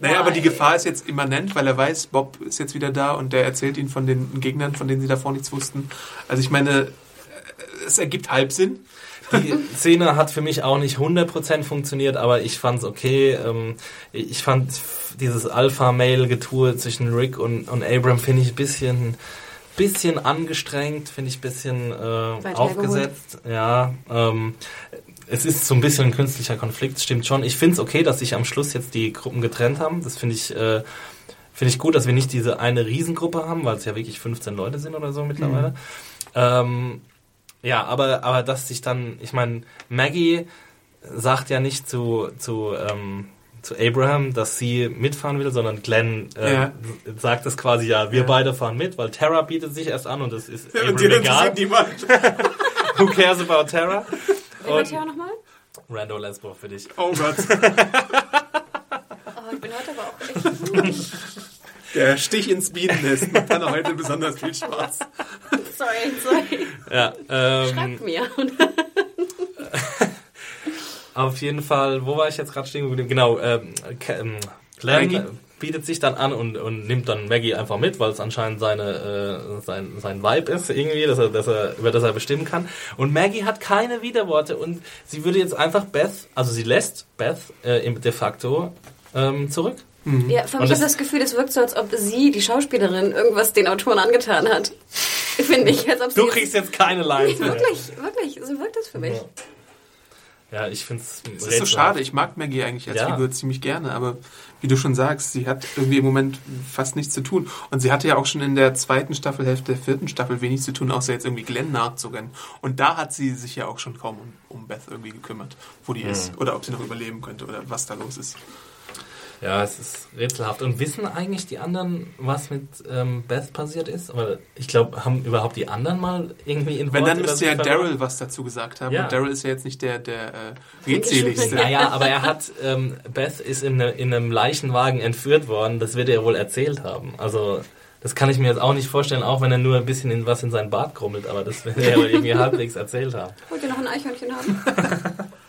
Naja, aber die? Gefahr ist jetzt immanent, weil er weiß, Bob ist jetzt wieder da und der erzählt ihn von den Gegnern, von denen sie davor nichts wussten. Also ich meine, äh, es ergibt Halbsinn. Die Szene hat für mich auch nicht 100% funktioniert, aber ich fand's okay. Ähm, ich fand dieses Alpha-Mail-Getue zwischen Rick und, und Abram finde ich ein bisschen, bisschen angestrengt, finde ich ein bisschen äh, hergeholt. aufgesetzt. Ja, ähm, es ist so ein bisschen ein künstlicher Konflikt, stimmt schon. Ich finde es okay, dass sich am Schluss jetzt die Gruppen getrennt haben. Das finde ich, äh, finde ich gut, dass wir nicht diese eine Riesengruppe haben, weil es ja wirklich 15 Leute sind oder so mittlerweile. Ähm, ja, aber, aber dass sich dann, ich meine, Maggie sagt ja nicht zu, zu, ähm, zu Abraham, dass sie mitfahren will, sondern Glenn äh, Ja. sagt es quasi, ja, wir Ja. beide fahren mit, weil Tara bietet sich erst an und das ist und Abraham die egal. niemand. Who cares about Tara? Wer war Und Theo nochmal? Rando Lesbo für dich. Oh Gott. Oh, ich bin heute aber auch echt... Der Stich ins Bienennest macht dann heute besonders viel Spaß. sorry, sorry. Ja, ähm, Schreibt mir. Auf jeden Fall, wo war ich jetzt gerade stehen geblieben? Genau, ähm, ähm, äh, bietet sich dann an und, und nimmt dann Maggie einfach mit, weil es anscheinend seine, äh, sein, sein Vibe ist irgendwie, dass er, dass er, über das er bestimmen kann. Und Maggie hat keine Widerworte und sie würde jetzt einfach Beth, also sie lässt Beth äh, im- de facto ähm, zurück. Ja, für mich ist das Gefühl, es wirkt so, als ob sie, die Schauspielerin, irgendwas den Autoren angetan hat. Finde ich. Als ob sie Du kriegst jetzt keine Lines mehr. Wirklich, wirklich. So wirkt das für mich. Ja, ich finde es Das ist so schade. Ich mag Maggie eigentlich als Ja. Figur ziemlich gerne, aber wie du schon sagst, sie hat irgendwie im Moment fast nichts zu tun. Und sie hatte ja auch schon in der zweiten Staffelhälfte der vierten Staffel wenig zu tun, außer jetzt irgendwie Glenn nachzurennen. Und da hat sie sich ja auch schon kaum um, um Beth irgendwie gekümmert, wo die ist oder ob sie noch überleben könnte oder was da los ist. Ja, es ist rätselhaft. Und wissen eigentlich die anderen, was mit ähm, Beth passiert ist? Aber ich glaube, haben überhaupt die anderen mal irgendwie in Wenn dann müsste ja? Daryl was dazu gesagt haben. Ja. Und Daryl ist ja jetzt nicht der, der äh, redseligste. Naja, aber er hat, ähm, Beth ist in, ne, in einem Leichenwagen entführt worden, das wird er wohl erzählt haben. Also, das kann ich mir jetzt auch nicht vorstellen, auch wenn er nur ein bisschen in, was in seinen Bart krummelt, aber das wird er wohl irgendwie halbwegs erzählt haben. Wollt ihr noch ein Eichhörnchen haben?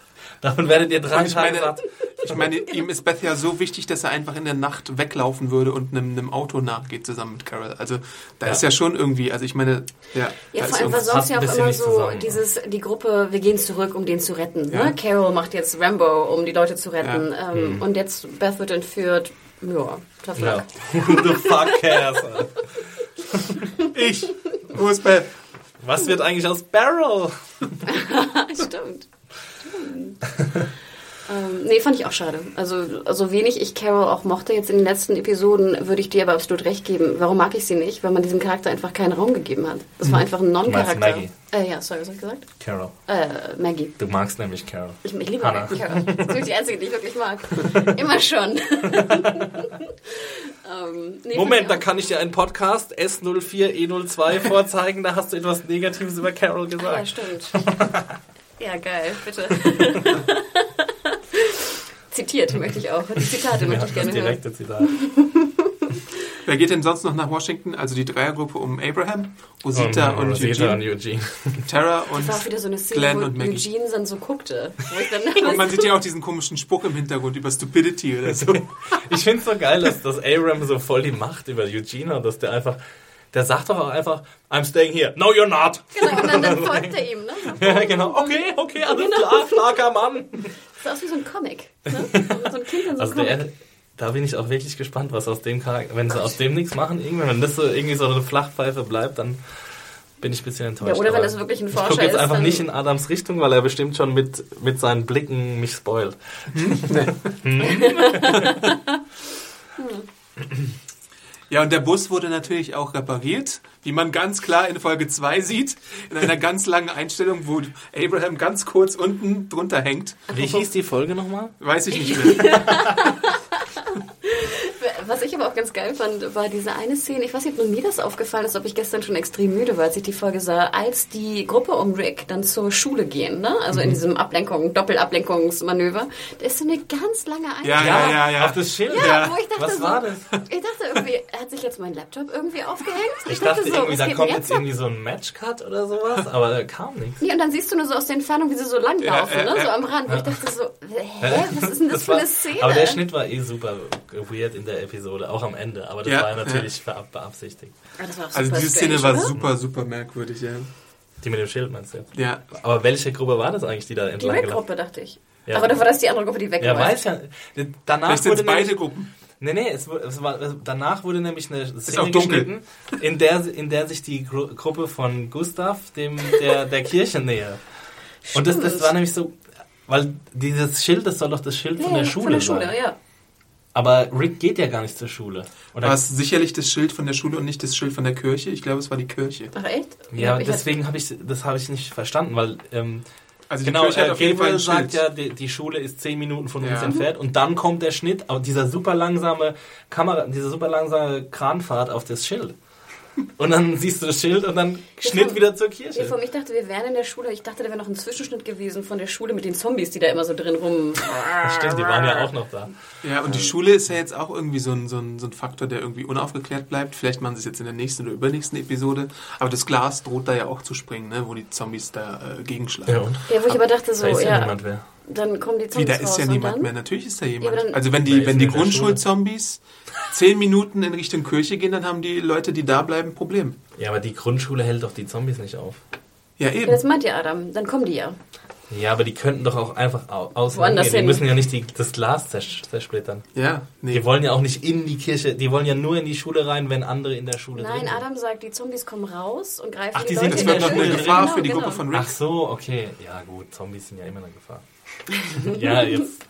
Davon werdet ihr drei Und ich meine, ich meine, ihm ist Beth ja so wichtig, dass er einfach in der Nacht weglaufen würde und einem, einem Auto nachgeht zusammen mit Carol. Also da Ja. ist ja schon irgendwie, also ich meine, ja, Ja, vor allem war sonst ja auch immer so zusammen. dieses, die Gruppe, wir gehen zurück, um den zu retten. Ja. Ne? Carol macht jetzt Rambo, um die Leute zu retten. Ja. Ähm, Und jetzt Beth wird entführt. Ja, tough Ja. luck. Who the fuck cares? Ich, wo ist Beth? Was wird eigentlich aus Barrel? Stimmt. Ähm, nee, fand ich auch schade. Also, so wenig ich Carol auch mochte jetzt in den letzten Episoden, würde ich dir aber absolut recht geben. Warum mag ich sie nicht? Weil man diesem Charakter einfach keinen Raum gegeben hat. Das war einfach ein Non-Charakter. Maggie? Äh, ja, sorry, was hab ich gesagt? Carol. Äh, Maggie. Du magst nämlich Carol. Ich, ich liebe Hannah. Maggie. Carol. Das ist die einzige, die ich wirklich mag. Immer schon. ähm, nee, Moment, da kann ich dir einen Podcast S04E02 vorzeigen, da hast du etwas Negatives über Carol Ja, gesagt. stimmt. Ja, geil, bitte. Zitiert möchte ich auch. Die Zitate Ja, möchte ich das gerne hören. direkte Zitat. Wer geht denn sonst noch nach Washington? Also die Dreiergruppe um Abraham, Rosita und, Rosita Eugene, und Eugene. Tara und Das war wieder so eine Szene, Glenn wo und Maggie. Eugene dann so guckte. Dann Und man sieht ja auch diesen komischen Spruch im Hintergrund über Stupidity oder so. Ich finde es so geil, dass, dass Aram so voll die Macht über Eugene hat, dass der einfach, der sagt doch auch einfach, I'm staying here. No, you're not. genau, und dann, dann folgt er ihm. Ne? Ja, genau. Okay, okay, alles Genau. klar, starker Mann. Das ist aus wie so ein Comic. Ne? So ein Kind in so einem Also Comic. der, da bin ich auch wirklich gespannt, was aus dem Charakter, wenn sie aus dem nichts machen, irgendwann, wenn das so irgendwie so eine Flachpfeife bleibt, dann bin ich ein bisschen enttäuscht. Ja, oder wenn das wirklich ein Ich Forscher gucke jetzt ist, einfach nicht in Adams Richtung, weil er bestimmt schon mit, mit seinen Blicken mich spoilt. Ja, und der Bus wurde natürlich auch repariert, wie man ganz klar in Folge 2 sieht, in einer ganz langen Einstellung, wo Abraham ganz kurz unten drunter hängt. Wie hieß die Folge nochmal? Weiß ich nicht mehr. Was ich aber auch ganz geil fand, war diese eine Szene, ich weiß nicht, ob nur mir das aufgefallen ist, ob ich gestern schon extrem müde war, als ich die Folge sah, als die Gruppe um Rick dann zur Schule gehen, ne? also Mhm. in diesem Ablenkung, Doppelablenkungsmanöver, da ist so eine ganz lange Ja, Einstellung. ja, ja, ja. Auf das Schild? Ja, wo ich dachte Was so, war das? Ich dachte irgendwie, hat sich jetzt mein Laptop irgendwie aufgehängt? Ich dachte so, irgendwie, da kommt jetzt irgendwie so ein Matchcut oder sowas, aber da kam nichts. Nee, und dann siehst du nur so aus der Entfernung, wie sie so langlaufen, Ja, äh, ne? so äh. am Rand. Wo ich dachte so, hä, was ist denn das, für war, eine Szene? Aber der Schnitt war eh super weird in der Episode, auch am Ende. Aber das Ja, war ja natürlich ver- beabsichtigt. Ah, das war auch Also diese Szene strange, war oder? super, super merkwürdig, ja. Die mit dem Schild meinst du? Ja, Aber welche Gruppe war das eigentlich, die da Die entlang gelaufen Rick-Gruppe, dachte ich. Ja. Aber dann war das die andere Gruppe, die weg Ja, war. weiß ja. Danach vielleicht wurde beide nämlich, Gruppen. Nee, nee, es, es war, danach wurde nämlich eine Szene dunkel. geschnitten, in der, in der sich die Gru Gruppe von Gustav, dem, der, der Kirche nähert. Und das, das war nämlich so, weil dieses Schild, das soll doch das Schild Ja, von der ja, Schule von der Schule, sein. ja. Aber Rick geht ja gar nicht zur Schule. Oder War es sicherlich das Schild von der Schule und nicht das Schild von der Kirche? Ich glaube, es war die Kirche. Ach echt? Ja, ich deswegen habe ich das habe ich nicht verstanden, weil ähm, Also die genau, Kirche hat äh, auf jeden Fall Gabriel ein sagt Schild. ja, die, die Schule ist zehn Minuten von uns Ja. entfernt und dann kommt der Schnitt, aber dieser super langsame Kamera, diese super langsame Kranfahrt auf das Schild. Und dann siehst du das Schild und dann Schnitt von- wieder zur Ja, Kirche. von ich dachte, wir wären in der Schule. Ich dachte, da wäre noch ein Zwischenschnitt gewesen von der Schule mit den Zombies, die da immer so drin rum. Stimmt, die waren ja auch noch da. Ja, und die Schule ist ja jetzt auch irgendwie so ein, so, ein, so ein Faktor, der irgendwie unaufgeklärt bleibt. Vielleicht machen sie es jetzt in der nächsten oder übernächsten Episode. Aber das Glas droht da ja auch zu springen, ne? wo die Zombies da äh, gegenschlagen. Ja, und? Ja, wo ich aber dachte, so, Da ist ja, ja, niemand mehr. Dann kommen die Wie, Zombies da ist raus ja niemand dann? mehr. Natürlich ist da jemand. dann- also wenn die, wenn die Grundschulzombies zehn Minuten in Richtung Kirche gehen, dann haben die Leute, die da bleiben, ein Problem. Ja, aber die Grundschule hält doch die Zombies nicht auf. Ja, Ja, eben. das meint ja Adam. Dann kommen die ja. Ja, aber die könnten doch auch einfach au- außen Woanders rumgehen. Die müssen ja nicht die, das Glas zersplittern. Ja, nee. Die wollen ja auch nicht in die Kirche, die wollen ja nur in die Schule rein, wenn andere in der Schule Nein, drin sind. Adam sagt, die Zombies kommen raus und greifen Ach, die, die Leute sind Das in wird der noch eine Schule. Gefahr Genau, für die genau. Gruppe von Rick. Ach so, okay. Ja gut, Zombies sind ja immer eine Gefahr. ja, jetzt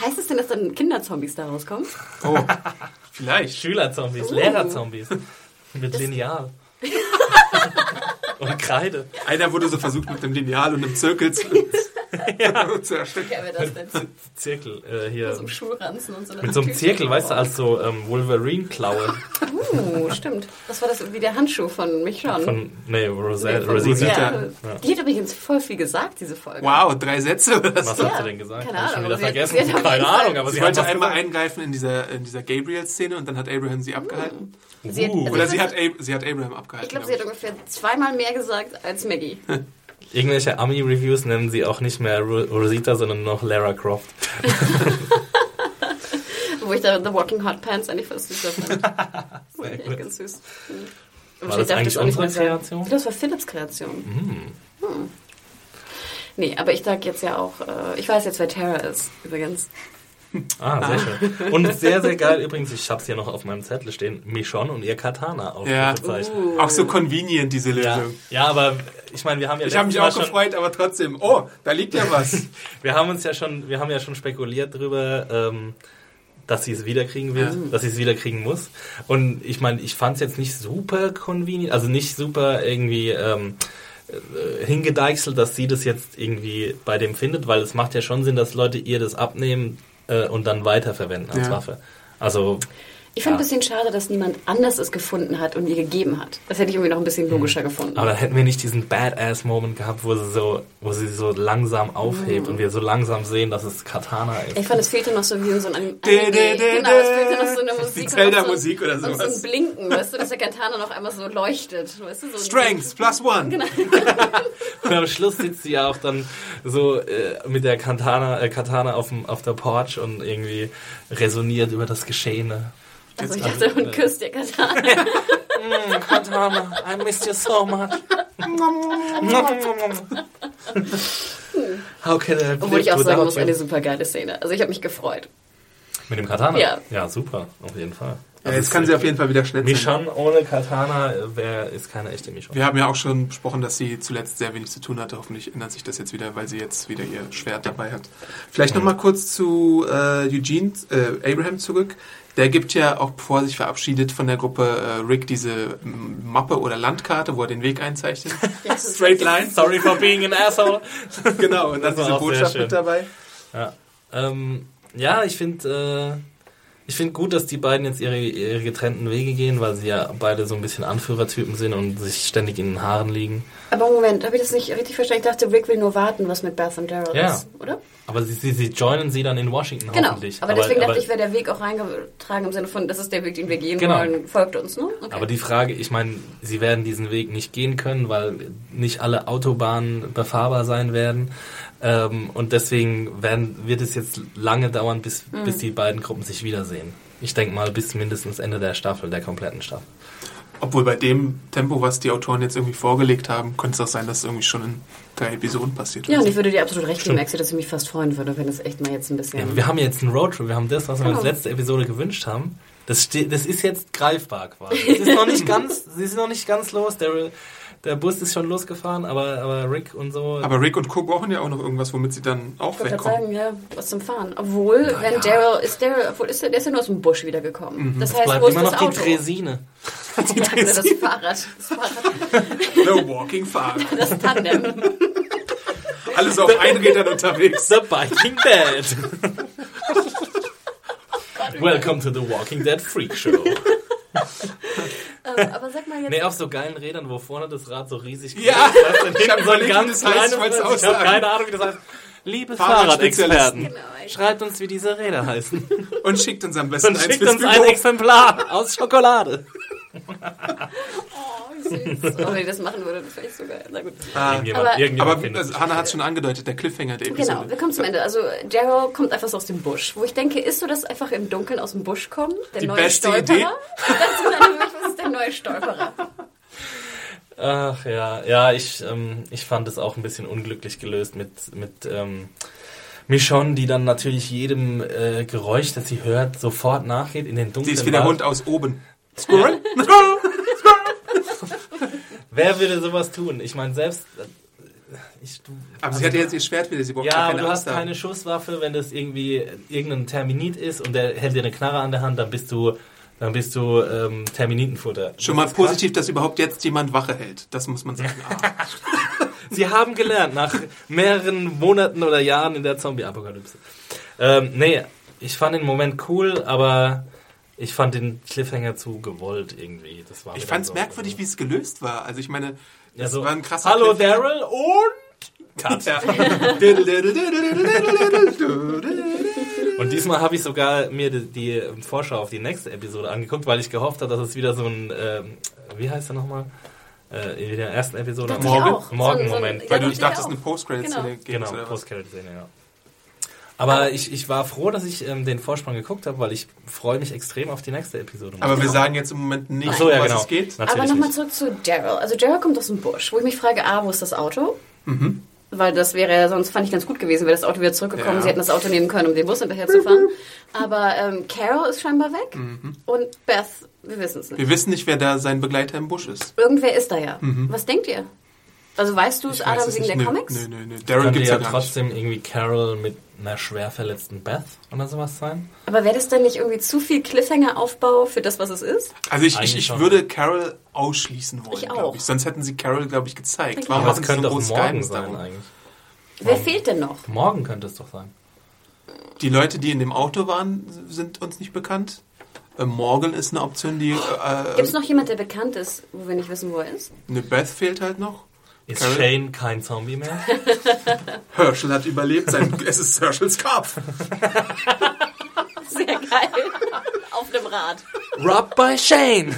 Heißt es denn, dass dann Kinderzombies da rauskommen? Oh, vielleicht. Schülerzombies, Uh. Lehrerzombies. Mit Lineal. Und Kreide. Einer wurde so versucht, mit einem Lineal und einem Zirkel zu, zu ersticken. Ja, wer das denn? Zirkel, äh, hier. Mit so einem Schuhranzen und so einer Mit so einem. Zirkel, weißt du, als so ähm, Wolverine-Klaue. Uh, stimmt. Das war das wie der Handschuh von mich schon. Von, nee, Rosetta. Von Rosita. Rosita. Ja. Die hat übrigens voll viel gesagt, diese Folge. Wow, drei Sätze oder Was so. hat sie Ja, denn gesagt? keine Hab ich schon Ahnung, wieder aber sie hat- vergessen. sie hat auf keine Ahnung, aber Sie wollte was einmal eingreifen in dieser, in dieser Gabriel-Szene und dann hat Abraham sie abgehalten. Sie hat, Uh. also Oder ich sie hat, sie hat Abraham abgehalten. Ich glaube, sie hat ungefähr zweimal mehr gesagt als Maggie. Irgendwelche Ami-Reviews nennen sie auch nicht mehr Ro Rosita, sondern noch Lara Croft. Wo ich da The Walking Hot Pants eigentlich voll süß fand. Gut. ganz süß. War Mhm. das Ich darf eigentlich nicht unsere. Kreation? Das war Philips Kreation. Hm. Nee, aber ich sag jetzt ja auch, äh, ich weiß jetzt, wer Tara ist, übrigens. Ah, sehr schön. Und sehr, sehr geil übrigens, ich hab's hier noch auf meinem Zettel stehen, Michonne und ihr Katana Ja. aufgezeichnet. Uh. Auch so convenient, diese Ja, Lösung. ja, aber ich meine, wir haben ja Ich habe mich auch gefreut, aber trotzdem, oh, da liegt ja was. wir haben uns ja schon, wir haben ja schon spekuliert drüber, ähm, dass sie es wiederkriegen will, Ja. dass sie es wiederkriegen muss. Und ich meine, ich fand es jetzt nicht super convenient, also nicht super irgendwie ähm, äh, hingedeichselt, dass sie das jetzt irgendwie bei dem findet, weil es macht ja schon Sinn, dass Leute ihr das abnehmen äh, und dann weiterverwenden als Ja. Waffe. Also Ich finde Ja. ein bisschen schade, dass niemand anders es gefunden hat und ihr gegeben hat. Das hätte ich irgendwie noch ein bisschen logischer gefunden. Aber dann hätten wir nicht diesen Badass-Moment gehabt, wo sie so, wo sie so langsam aufhebt und wir so langsam sehen, dass es Katana ist. Ich fand, es fehlte noch so wie in so einem Anime. dä, dä, Genau, es fehlte noch so eine Die Musik. und Zelda-Musik so, oder Und so sowas. ein Blinken, weißt du, dass der Katana noch einmal so leuchtet. Weißt du, so Strength plus one. Genau. Und am Schluss sitzt sie ja auch dann so äh, mit der Katana, äh, Katana auf, dem, auf der Porch und irgendwie resoniert über das Geschehene. Also ich dachte, und küsst der Katana. Katana, I missed you so much. How can I Obwohl ich auch sagen without muss, eine super geile Szene. Also ich habe mich gefreut. Mit dem Katana? Ja. Ja, super, auf jeden Fall. Ja, jetzt kann sie auf jeden Fall wieder schnell Michonne ohne Katana äh, wär, ist keine echte Michonne. Wir haben ja auch schon besprochen, dass sie zuletzt sehr wenig zu tun hatte. Hoffentlich ändert sich das jetzt wieder, weil sie jetzt wieder ihr Schwert dabei hat. Vielleicht noch mal kurz zu äh, Eugene äh, Abraham zurück. Der gibt ja auch, bevor er sich verabschiedet von der Gruppe äh, Rick, diese m, Mappe oder Landkarte, wo er den Weg einzeichnet. Straight Lines. Sorry for being an asshole. Genau, und dann Das war diese Botschaft mit dabei. Ja, ähm, ja ich finde äh, ich finde gut, dass die beiden jetzt ihre, ihre getrennten Wege gehen, weil sie ja beide so ein bisschen Anführertypen sind und sich ständig in den Haaren liegen. Aber Moment, habe ich das nicht richtig verstanden? Ich dachte, Rick will nur warten, was mit Beth und Daryl Ja. ist, oder? Aber sie, sie, sie joinen sie dann in Washington Genau. hoffentlich. Aber deswegen dachte ich, wäre der Weg auch reingetragen im Sinne von, das ist der Weg, den wir gehen Genau. wollen, folgt uns, ne? Okay. Aber die Frage, ich meine, sie werden diesen Weg nicht gehen können, weil nicht alle Autobahnen befahrbar sein werden. Ähm, und deswegen werden, wird es jetzt lange dauern, bis, Mhm. bis die beiden Gruppen sich wiedersehen. Ich denke mal bis mindestens Ende der Staffel, der kompletten Staffel. Obwohl bei dem Tempo, was die Autoren jetzt irgendwie vorgelegt haben, könnte es auch sein, dass es irgendwie schon in drei Episoden passiert. ja, oder und ich würde dir absolut recht geben, Maxi, dass ich mich fast freuen würde, wenn es echt mal jetzt ein bisschen... Ja, wir haben jetzt einen Roadtrip, wir haben das, was wir Genau. uns letzte Episode gewünscht haben. Das, das ist jetzt greifbar quasi. Es ist noch nicht ganz, sie ist noch nicht ganz los. Der, der Bus ist schon losgefahren, aber, aber Rick und so. Aber Rick und Co. brauchen ja auch noch irgendwas, womit sie dann auch Ich wegkommen. sagen, ja, was zum Fahren. Obwohl, wenn Daryl, ist Daryl, obwohl ist der, der ist ja nur aus dem Busch wiedergekommen. Das heißt, bleibt wo ist immer das noch die Auto? Dresine. Ich dachte, das Fahrrad. Das Fahrrad, The Walking Farm. das Tandem. Alles auf Einrädern unterwegs. The Biking Dead. Welcome to the Walking Dead Freak Show. Ähm, aber sag mal jetzt, Nee, auf so geilen Rädern, wo vorne das Rad so riesig Ja, ist, und ich hab hinten so ein ganz das heißt, kleines ich habe keine Ahnung, wie das heißt. Liebe. Fahrradexperten, Genau, ey. schreibt uns, wie diese Räder heißen. Und schickt uns am besten Und eins schickt fürs uns ein Büro. Exemplar aus Schokolade. Oh, wie süß. Oh, wenn ich das machen würde, das wäre ich so geil. Na gut. Irgendjemand, Aber- irgendjemand Aber findet also, sich. Hanna hat es schon angedeutet, der Cliffhanger der Episode. Genau, wir kommen zum Ende. Also Daryl kommt einfach so aus dem Busch. Wo ich denke, ist so das einfach im Dunkeln aus dem Busch kommen? Der Die neue beste Stolperer? Idee. Das ist meine, was ist der neue Stolperer? Ach ja, ja, ich, ähm, ich fand es auch ein bisschen unglücklich gelöst mit, mit ähm, Michonne, die dann natürlich jedem äh, Geräusch, das sie hört, sofort nachgeht in den Sie dunklen ist wie der Wald. Hund aus oben. Squirrel? Wer würde sowas tun? Ich meine, selbst... äh, Ich, du, Aber sie hat ja jetzt ihr Schwert wieder, sie braucht ja, keine du Angst hast keine. Schusswaffe, wenn das irgendwie irgendein Terminit ist und der hält dir eine Knarre an der Hand, dann bist du, dann bist du ähm, Terminitenfutter. Schon Das mal krass. positiv, dass überhaupt jetzt jemand Wache hält. Das muss man sagen. Ah. Sie haben gelernt nach mehreren Monaten oder Jahren in der Zombie-Apokalypse. Ähm, nee, ich fand den Moment cool, aber ich fand den Cliffhanger zu gewollt irgendwie. Das war Ich fand es merkwürdig, wie es gelöst war. Also ich meine, Ja, das so, war ein krasser Hallo. Daryl und Cut. Ja. Und diesmal habe ich sogar mir die, die Vorschau auf die nächste Episode angeguckt, weil ich gehofft habe, dass es wieder so ein, ähm, wie heißt er nochmal? Äh, in der ersten Episode. Morgen? Morgen, So so ein- Moment. ja, Weil du dachte nicht dachtest, ich eine. Post-Credit-Szene Genau. geben Genau? Post-Credit-Szene, ja. Aber ich, ich war froh, dass ich ähm, den Vorspann geguckt habe, weil ich freue mich extrem auf die nächste Episode. Aber wir sagen jetzt im Moment nicht, so, ja, um was genau. es geht. Natürlich Aber nochmal zurück zu Daryl. Also Daryl kommt aus dem Busch, wo ich mich frage, A, wo ist das Auto? Mhm. Weil das wäre ja sonst, fand ich ganz gut gewesen, wäre das Auto wieder zurückgekommen. Ja. Sie hätten das Auto nehmen können, um den Bus hinterher zu fahren. Aber ähm, Carol ist scheinbar weg. Mhm. Und Beth, wir wissen es nicht. Wir wissen nicht, wer da sein Begleiter im Busch ist. Irgendwer ist da ja. Was denkt ihr? Also weißt du es, Adam, wegen der Nö, Comics? Nö, nö. Daryl Könnte gibt's ja ja gar nicht. trotzdem irgendwie Carol mit einer schwer verletzten Beth oder sowas sein. Aber wäre das dann nicht irgendwie zu viel Cliffhanger-Aufbau für das, was es ist? Also ich, ich, Eigentlich ich würde Carol ausschließen wollen, Ich glaube auch. ich. Sonst hätten sie Carol, glaube ich, gezeigt. Denke Warum. Aber machen es sie so großes morgen Geheimnis sein darum? eigentlich. Wer fehlt denn noch? Morgen könnte es doch sein. Die Leute, die in dem Auto waren, sind uns nicht bekannt. Äh, Morgan ist eine Option, die. Äh, Gibt es noch jemand, der bekannt ist, wo wir nicht wissen, wo er ist? Eine Beth fehlt halt noch. Ist Carol? Shane kein Zombie mehr? Herschel hat überlebt. Sein, es ist Herschels Kopf. Sehr geil. Auf dem Rad. Robbed by Shane!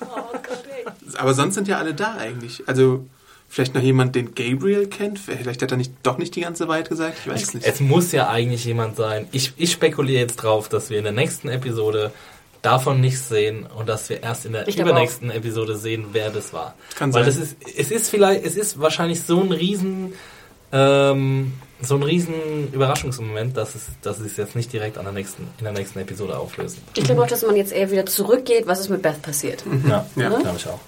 Oh Gott, ey. Aber sonst sind ja alle da eigentlich. Also vielleicht noch jemand, den Gabriel kennt. Vielleicht hat er nicht, doch nicht die ganze Wahrheit gesagt. Ich weiß es nicht. Es muss ja eigentlich jemand sein. Ich, ich spekuliere jetzt drauf, dass wir in der nächsten Episode davon nichts sehen und dass wir erst in der übernächsten Episode sehen, wer das war. Kann Weil sein. das ist, es ist vielleicht, es ist wahrscheinlich so ein riesen, ähm, so ein riesen Überraschungsmoment, dass es, dass sie es jetzt nicht direkt an der nächsten, in der nächsten Episode auflösen. Ich glaube auch, dass man jetzt eher wieder zurückgeht, was ist mit Beth passiert. Ja, Ja. glaube ich auch.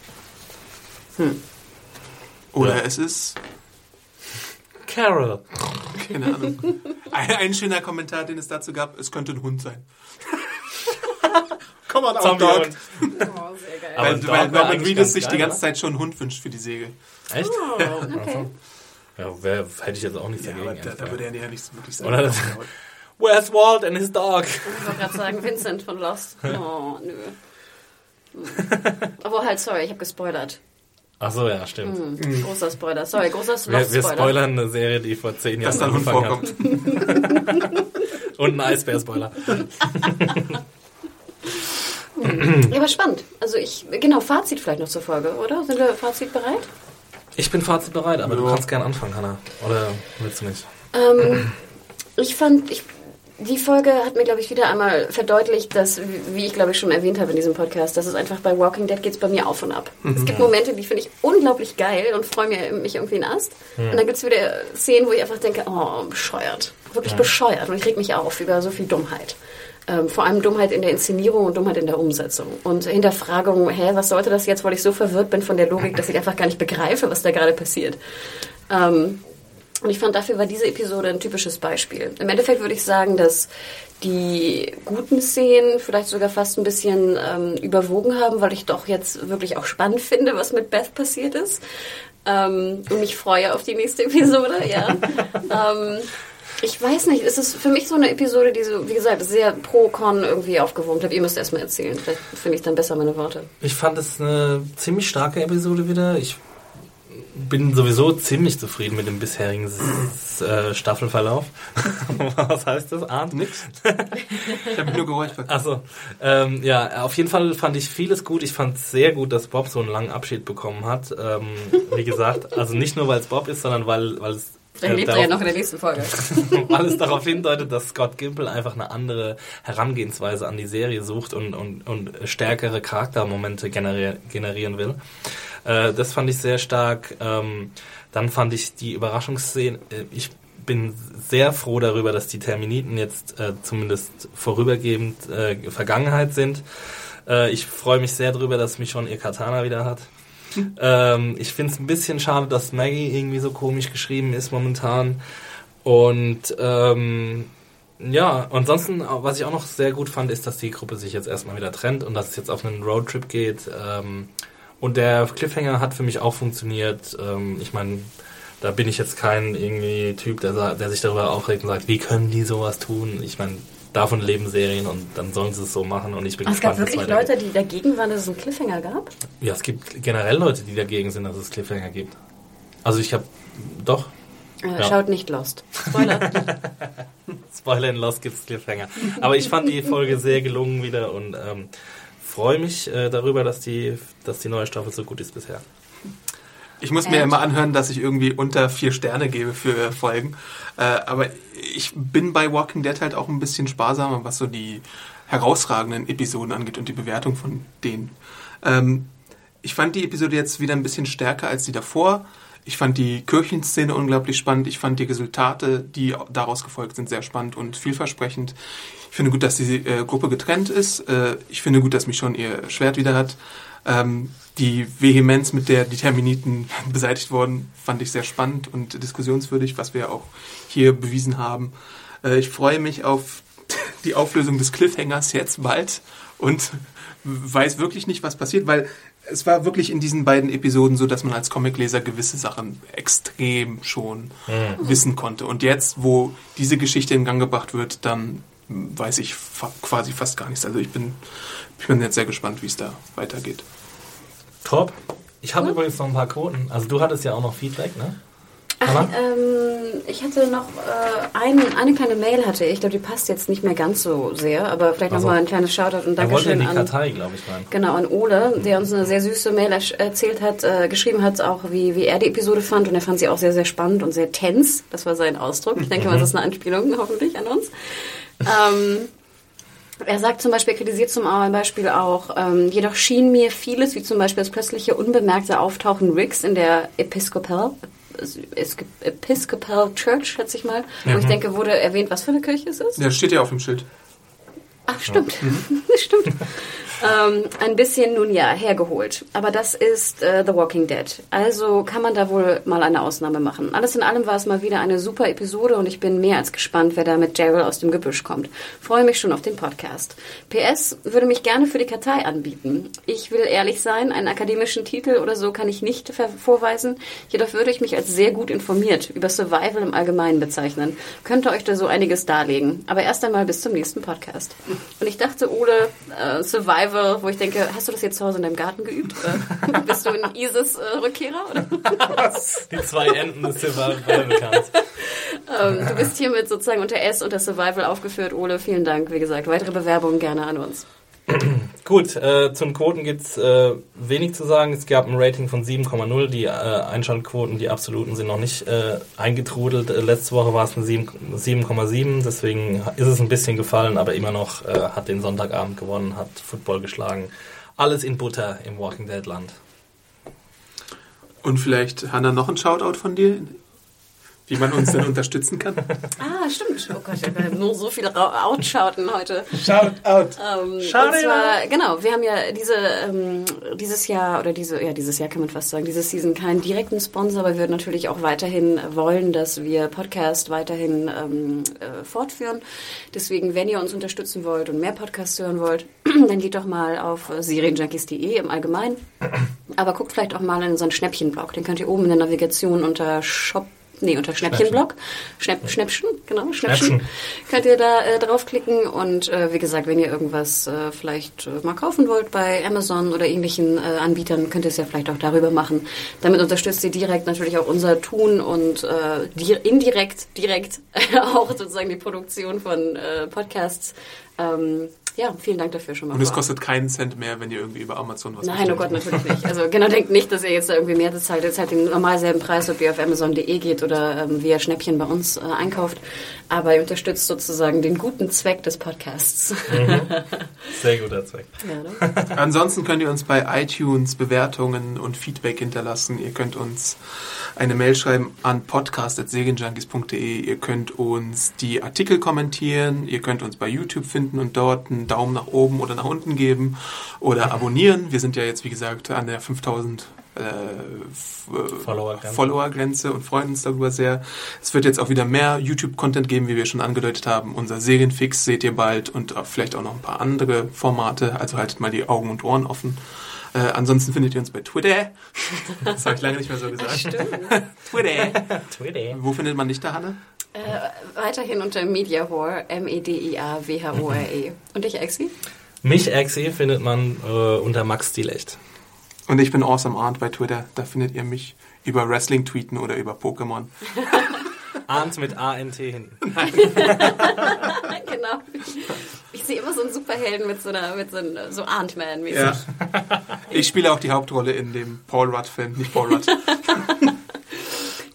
Oder Ja. es ist. Carol. Keine Ahnung. Ein, ein schöner Kommentar, den es dazu gab, es könnte ein Hund sein. Komm on, auch Dog. Zombie-Hund. Oh, sehr geil. Aber Weil, weil eigentlich Reedus sich die geil, ganze oder? Zeit schon einen Hund wünscht für die Säge. Echt? Oh, okay. Ja, wer, hätte ich jetzt auch nichts Ja, dagegen. aber da, da würde er ja nicht so wirklich sagen. Oder Where's Walt and his dog? Ich wollte gerade sagen, Vincent von Lost. Oh, nö. Hm. Aber halt, sorry, ich habe gespoilert. Ach so, ja, stimmt. Hm, Großer Spoiler. Sorry, großer Wir, wir Lost-Spoiler. spoilern eine Serie, die vor zehn Jahren Hund angefangen hat. vorkommt. Und ein Eisbär-Spoiler. Ja, aber spannend. Also ich, genau, Fazit vielleicht noch zur Folge, oder? Sind wir Fazit bereit? Ich bin fazitbereit, aber du Ja. kannst gern anfangen, Hannah. Oder willst du nicht? Ähm, ich fand, ich, die Folge hat mir, glaube ich, wieder einmal verdeutlicht, dass, wie ich, glaube ich, schon erwähnt habe in diesem Podcast, dass es einfach bei Walking Dead geht es bei mir auf und ab. Es gibt Momente, die finde ich unglaublich geil und freue mir- mich irgendwie in Ast. Und dann gibt es wieder Szenen, wo ich einfach denke, oh, bescheuert. Wirklich bescheuert. Und ich reg mich auf über so viel Dummheit. Ähm, vor allem Dummheit in der Inszenierung und Dummheit in der Umsetzung. Und Hinterfragung, hä, was sollte das jetzt, weil ich so verwirrt bin von der Logik, dass ich einfach gar nicht begreife, was da gerade passiert. Ähm, und ich fand, dafür war diese Episode ein typisches Beispiel. Im Endeffekt würde ich sagen, dass die guten Szenen vielleicht sogar fast ein bisschen ähm, überwogen haben, weil ich doch jetzt wirklich auch spannend finde, was mit Beth passiert ist. Ähm, und mich freue auf die nächste Episode, ja. ähm, ich weiß nicht, es ist für mich so eine Episode, die so, wie gesagt, sehr pro-con irgendwie aufgewurmt hat. Ihr müsst erst mal erzählen. Vielleicht finde ich dann besser meine Worte. Ich fand es eine ziemlich starke Episode wieder. Ich bin sowieso ziemlich zufrieden mit dem bisherigen äh, Staffelverlauf. Was heißt das? Arndt? Nix. Ich habe mich nur geräuspert. Achso, ähm, ja, auf jeden Fall fand ich vieles gut. Ich fand sehr gut, dass Bob so einen langen Abschied bekommen hat. Ähm, wie gesagt, also nicht nur, weil es Bob ist, sondern weil, weil es Dann äh, lebt er darauf- ja noch in der nächsten Folge. weil es darauf hindeutet, dass Scott Gimple einfach eine andere Herangehensweise an die Serie sucht und, und, und stärkere Charaktermomente generier generieren will. Äh, das fand ich sehr stark. Ähm, dann fand ich die Überraschungsszene, äh, ich bin sehr froh darüber, dass die Terminiten jetzt äh, zumindest vorübergehend äh, Vergangenheit sind. Äh, ich freue mich sehr darüber, dass Michonne ihr Katana wieder hat. Ähm, ich finde es ein bisschen schade, dass Maggie irgendwie so komisch geschrieben ist momentan. Und ähm, ja, ansonsten, was ich auch noch sehr gut fand, ist, dass die Gruppe sich jetzt erstmal wieder trennt und dass es jetzt auf einen Roadtrip geht. Ähm, und der Cliffhanger hat für mich auch funktioniert. Ähm, ich meine, da bin ich jetzt kein irgendwie Typ, der, der sich darüber aufregt und sagt, wie können die sowas tun? Ich meine, davon leben Serien und dann sollen sie es so machen und ich bin Aber es gab gespannt, es wirklich weitergeht. Leute, die dagegen waren, dass es einen Cliffhanger gab? Ja, es gibt generell Leute, die dagegen sind, dass es Cliffhanger gibt. Also ich habe doch Äh, Ja. Schaut nicht Lost. Spoiler. Spoiler in Lost gibt's Cliffhanger. Aber ich fand die Folge sehr gelungen wieder und ähm, freue mich äh, darüber, dass die, dass die neue Staffel so gut ist bisher. Ich muss mir And? immer anhören, dass ich irgendwie unter vier Sterne gebe für Folgen. Äh, aber ich bin bei Walking Dead halt auch ein bisschen sparsamer, was so die herausragenden Episoden angeht und die Bewertung von denen. Ähm, ich fand die Episode jetzt wieder ein bisschen stärker als die davor. Ich fand die Kirchenszene unglaublich spannend. Ich fand die Resultate, die daraus gefolgt sind, sehr spannend und vielversprechend. Ich finde gut, dass die äh, Gruppe getrennt ist. Äh, ich finde gut, dass Michonne ihr Schwert wieder hat. Ähm, die Vehemenz, mit der die Terminiten beseitigt wurden, fand ich sehr spannend und diskussionswürdig, was wir auch hier bewiesen haben. Äh, ich freue mich auf die Auflösung des Cliffhangers jetzt bald und weiß wirklich nicht, was passiert, weil es war wirklich in diesen beiden Episoden so, dass man als Comicleser gewisse Sachen extrem schon wissen konnte. Und jetzt, wo diese Geschichte in Gang gebracht wird, dann weiß ich fa quasi fast gar nichts. Also ich bin, ich bin jetzt sehr gespannt, wie es da weitergeht. Top. Ich habe übrigens noch ein paar Quoten. Also du hattest ja auch noch Feedback, ne? Ach, ähm, ich hatte noch äh, ein, eine kleine Mail hatte ich. Ich glaube, die passt jetzt nicht mehr ganz so sehr, aber vielleicht Also, nochmal ein kleines Shoutout und Er wollte in Dankeschön die an Kartei, glaube ich, rein. Genau, an Ole, der uns eine sehr süße Mail erzählt hat, äh, geschrieben hat, auch wie, wie er die Episode fand. Und er fand sie auch sehr, sehr spannend und sehr tense. Das war sein Ausdruck. Ich denke mal, das ist eine Anspielung hoffentlich an uns. Ähm, er sagt zum Beispiel, er kritisiert zum Beispiel auch, ähm, jedoch schien mir vieles, wie zum Beispiel das plötzliche unbemerkte Auftauchen Ricks in der Episcopal, Episcopal Church, schätze ich mal. Und ich denke, wurde erwähnt, was für eine Kirche es ist. Ja, steht ja auf dem Schild. Ach, stimmt. Das stimmt. Ähm, ein bisschen, nun ja, hergeholt. Aber das ist äh, The Walking Dead. Also kann man da wohl mal eine Ausnahme machen. Alles in allem war es mal wieder eine super Episode und ich bin mehr als gespannt, wer da mit Daryl aus dem Gebüsch kommt. Freue mich schon auf den Podcast. PS würde mich gerne für die Kartei anbieten. Ich will ehrlich sein, einen akademischen Titel oder so kann ich nicht vorweisen. Jedoch würde ich mich als sehr gut informiert über Survival im Allgemeinen bezeichnen. Könnte euch da so einiges darlegen. Aber erst einmal bis zum nächsten Podcast. Und ich dachte, Ole, äh, Survival, wo ich denke, hast du das jetzt zu Hause in deinem Garten geübt? Oder bist du ein ISIS-Rückkehrer? Die zwei Enden des Survival bekannt. ähm, du bist hiermit sozusagen unter S unter Survival aufgeführt. Ole, vielen Dank. Wie gesagt, weitere Bewerbungen gerne an uns. Gut, äh, zum Quoten gibt's äh, wenig zu sagen. Es gab ein Rating von 7,0. Die äh, Einschaltquoten, die absoluten, sind noch nicht äh, eingetrudelt. Äh, letzte Woche war es eine 7 7,7. Deswegen ist es ein bisschen gefallen, aber immer noch äh, hat den Sonntagabend gewonnen, hat Football geschlagen. Alles in Butter im Walking Dead Land. Und vielleicht, Hanna, noch ein Shoutout von dir, wie man uns denn unterstützen kann. Ah, stimmt. Oh Gott, ich habe nur so viele Outschauten heute. Shout out. Ähm, Schade, und zwar, genau, wir haben ja diese, ähm, dieses Jahr, oder diese, ja, dieses Jahr kann man fast sagen, diese Season keinen direkten Sponsor, aber wir würden natürlich auch weiterhin wollen, dass wir Podcast weiterhin ähm, äh, fortführen. Deswegen, wenn ihr uns unterstützen wollt und mehr Podcasts hören wollt, dann geht doch mal auf serienjunkies.de im Allgemeinen. Aber guckt vielleicht auch mal in unseren Schnäppchenblog. Den könnt ihr oben in der Navigation unter Shop Nee, unter Schnäppchenblog. Schnäpp, Schnäppchen, genau, Schnäppchen. Schnäppchen. Könnt ihr da äh, draufklicken und äh, wie gesagt, wenn ihr irgendwas äh, vielleicht äh, mal kaufen wollt bei Amazon oder ähnlichen äh, Anbietern, könnt ihr es ja vielleicht auch darüber machen. Damit unterstützt ihr direkt natürlich auch unser Tun und äh, di indirekt, direkt auch sozusagen die Produktion von Podcasts. Ähm, ja, vielen Dank dafür schon mal. Und es kostet keinen Cent mehr, wenn ihr irgendwie über Amazon was Nein, oh. Gott, natürlich nicht. Also genau, denkt nicht, dass ihr jetzt da irgendwie mehr zahlt. Ihr zahlt den normal selben Preis, ob ihr auf Amazon.de geht oder ähm, via Schnäppchen bei uns äh, einkauft. Aber ihr unterstützt sozusagen den guten Zweck des Podcasts. Sehr guter Zweck. ja, ne? Ansonsten könnt ihr uns bei iTunes Bewertungen und Feedback hinterlassen. Ihr könnt uns eine Mail schreiben an podcast.segenjunkies.de. Ihr könnt uns die Artikel kommentieren. Ihr könnt uns bei YouTube finden und dort einen Daumen nach oben oder nach unten geben oder abonnieren. Wir sind ja jetzt, wie gesagt, an der 5000 äh, äh, Follower-Grenze. Follower-Grenze und freuen uns darüber sehr. Es wird jetzt auch wieder mehr YouTube-Content geben, wie wir schon angedeutet haben. Unser Serienfix seht ihr bald und auch vielleicht auch noch ein paar andere Formate. Also haltet mal die Augen und Ohren offen. Äh, ansonsten findet ihr uns bei Twitter. Das habe ich lange nicht mehr so gesagt. Twitter. Twitter. Wo findet man dich da, Hanne? Äh, weiterhin unter Mediahore, M-E-D-I-A-W-H-O-R-E. Und dich, Exi? Mich, Axi, findet man äh, unter Max Stilecht. Und ich bin Awesome Arndt bei Twitter. Da findet ihr mich über Wrestling tweeten oder über Pokémon. Arndt mit A-N-T hinten. genau. Ich sehe immer so einen Superhelden mit so einer, mit so, einem, so Ant-Man-mäßig. Ja. Ich spiele auch die Hauptrolle in dem Paul Rudd-Film, nicht Paul Rudd.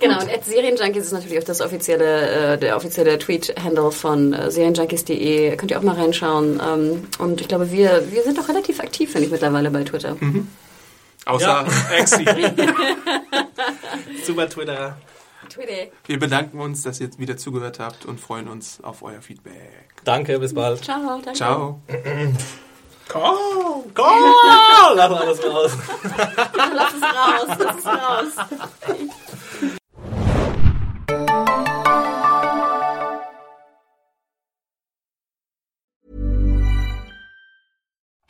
Genau, und at Serienjunkies ist natürlich auch das offizielle, äh, der offizielle Tweet-Handle von äh, serienjunkies.de. Könnt ihr auch mal reinschauen. Ähm, und ich glaube, wir, wir sind auch relativ aktiv, finde ich, mittlerweile bei Twitter. Außer Ja. Exi. Super Twitter. Twitter. Wir bedanken uns, dass ihr wieder zugehört habt und freuen uns auf euer Feedback. Danke, bis bald. Ciao, danke. Ciao. Go! Go! Lass alles raus. Lass es raus, lass es raus.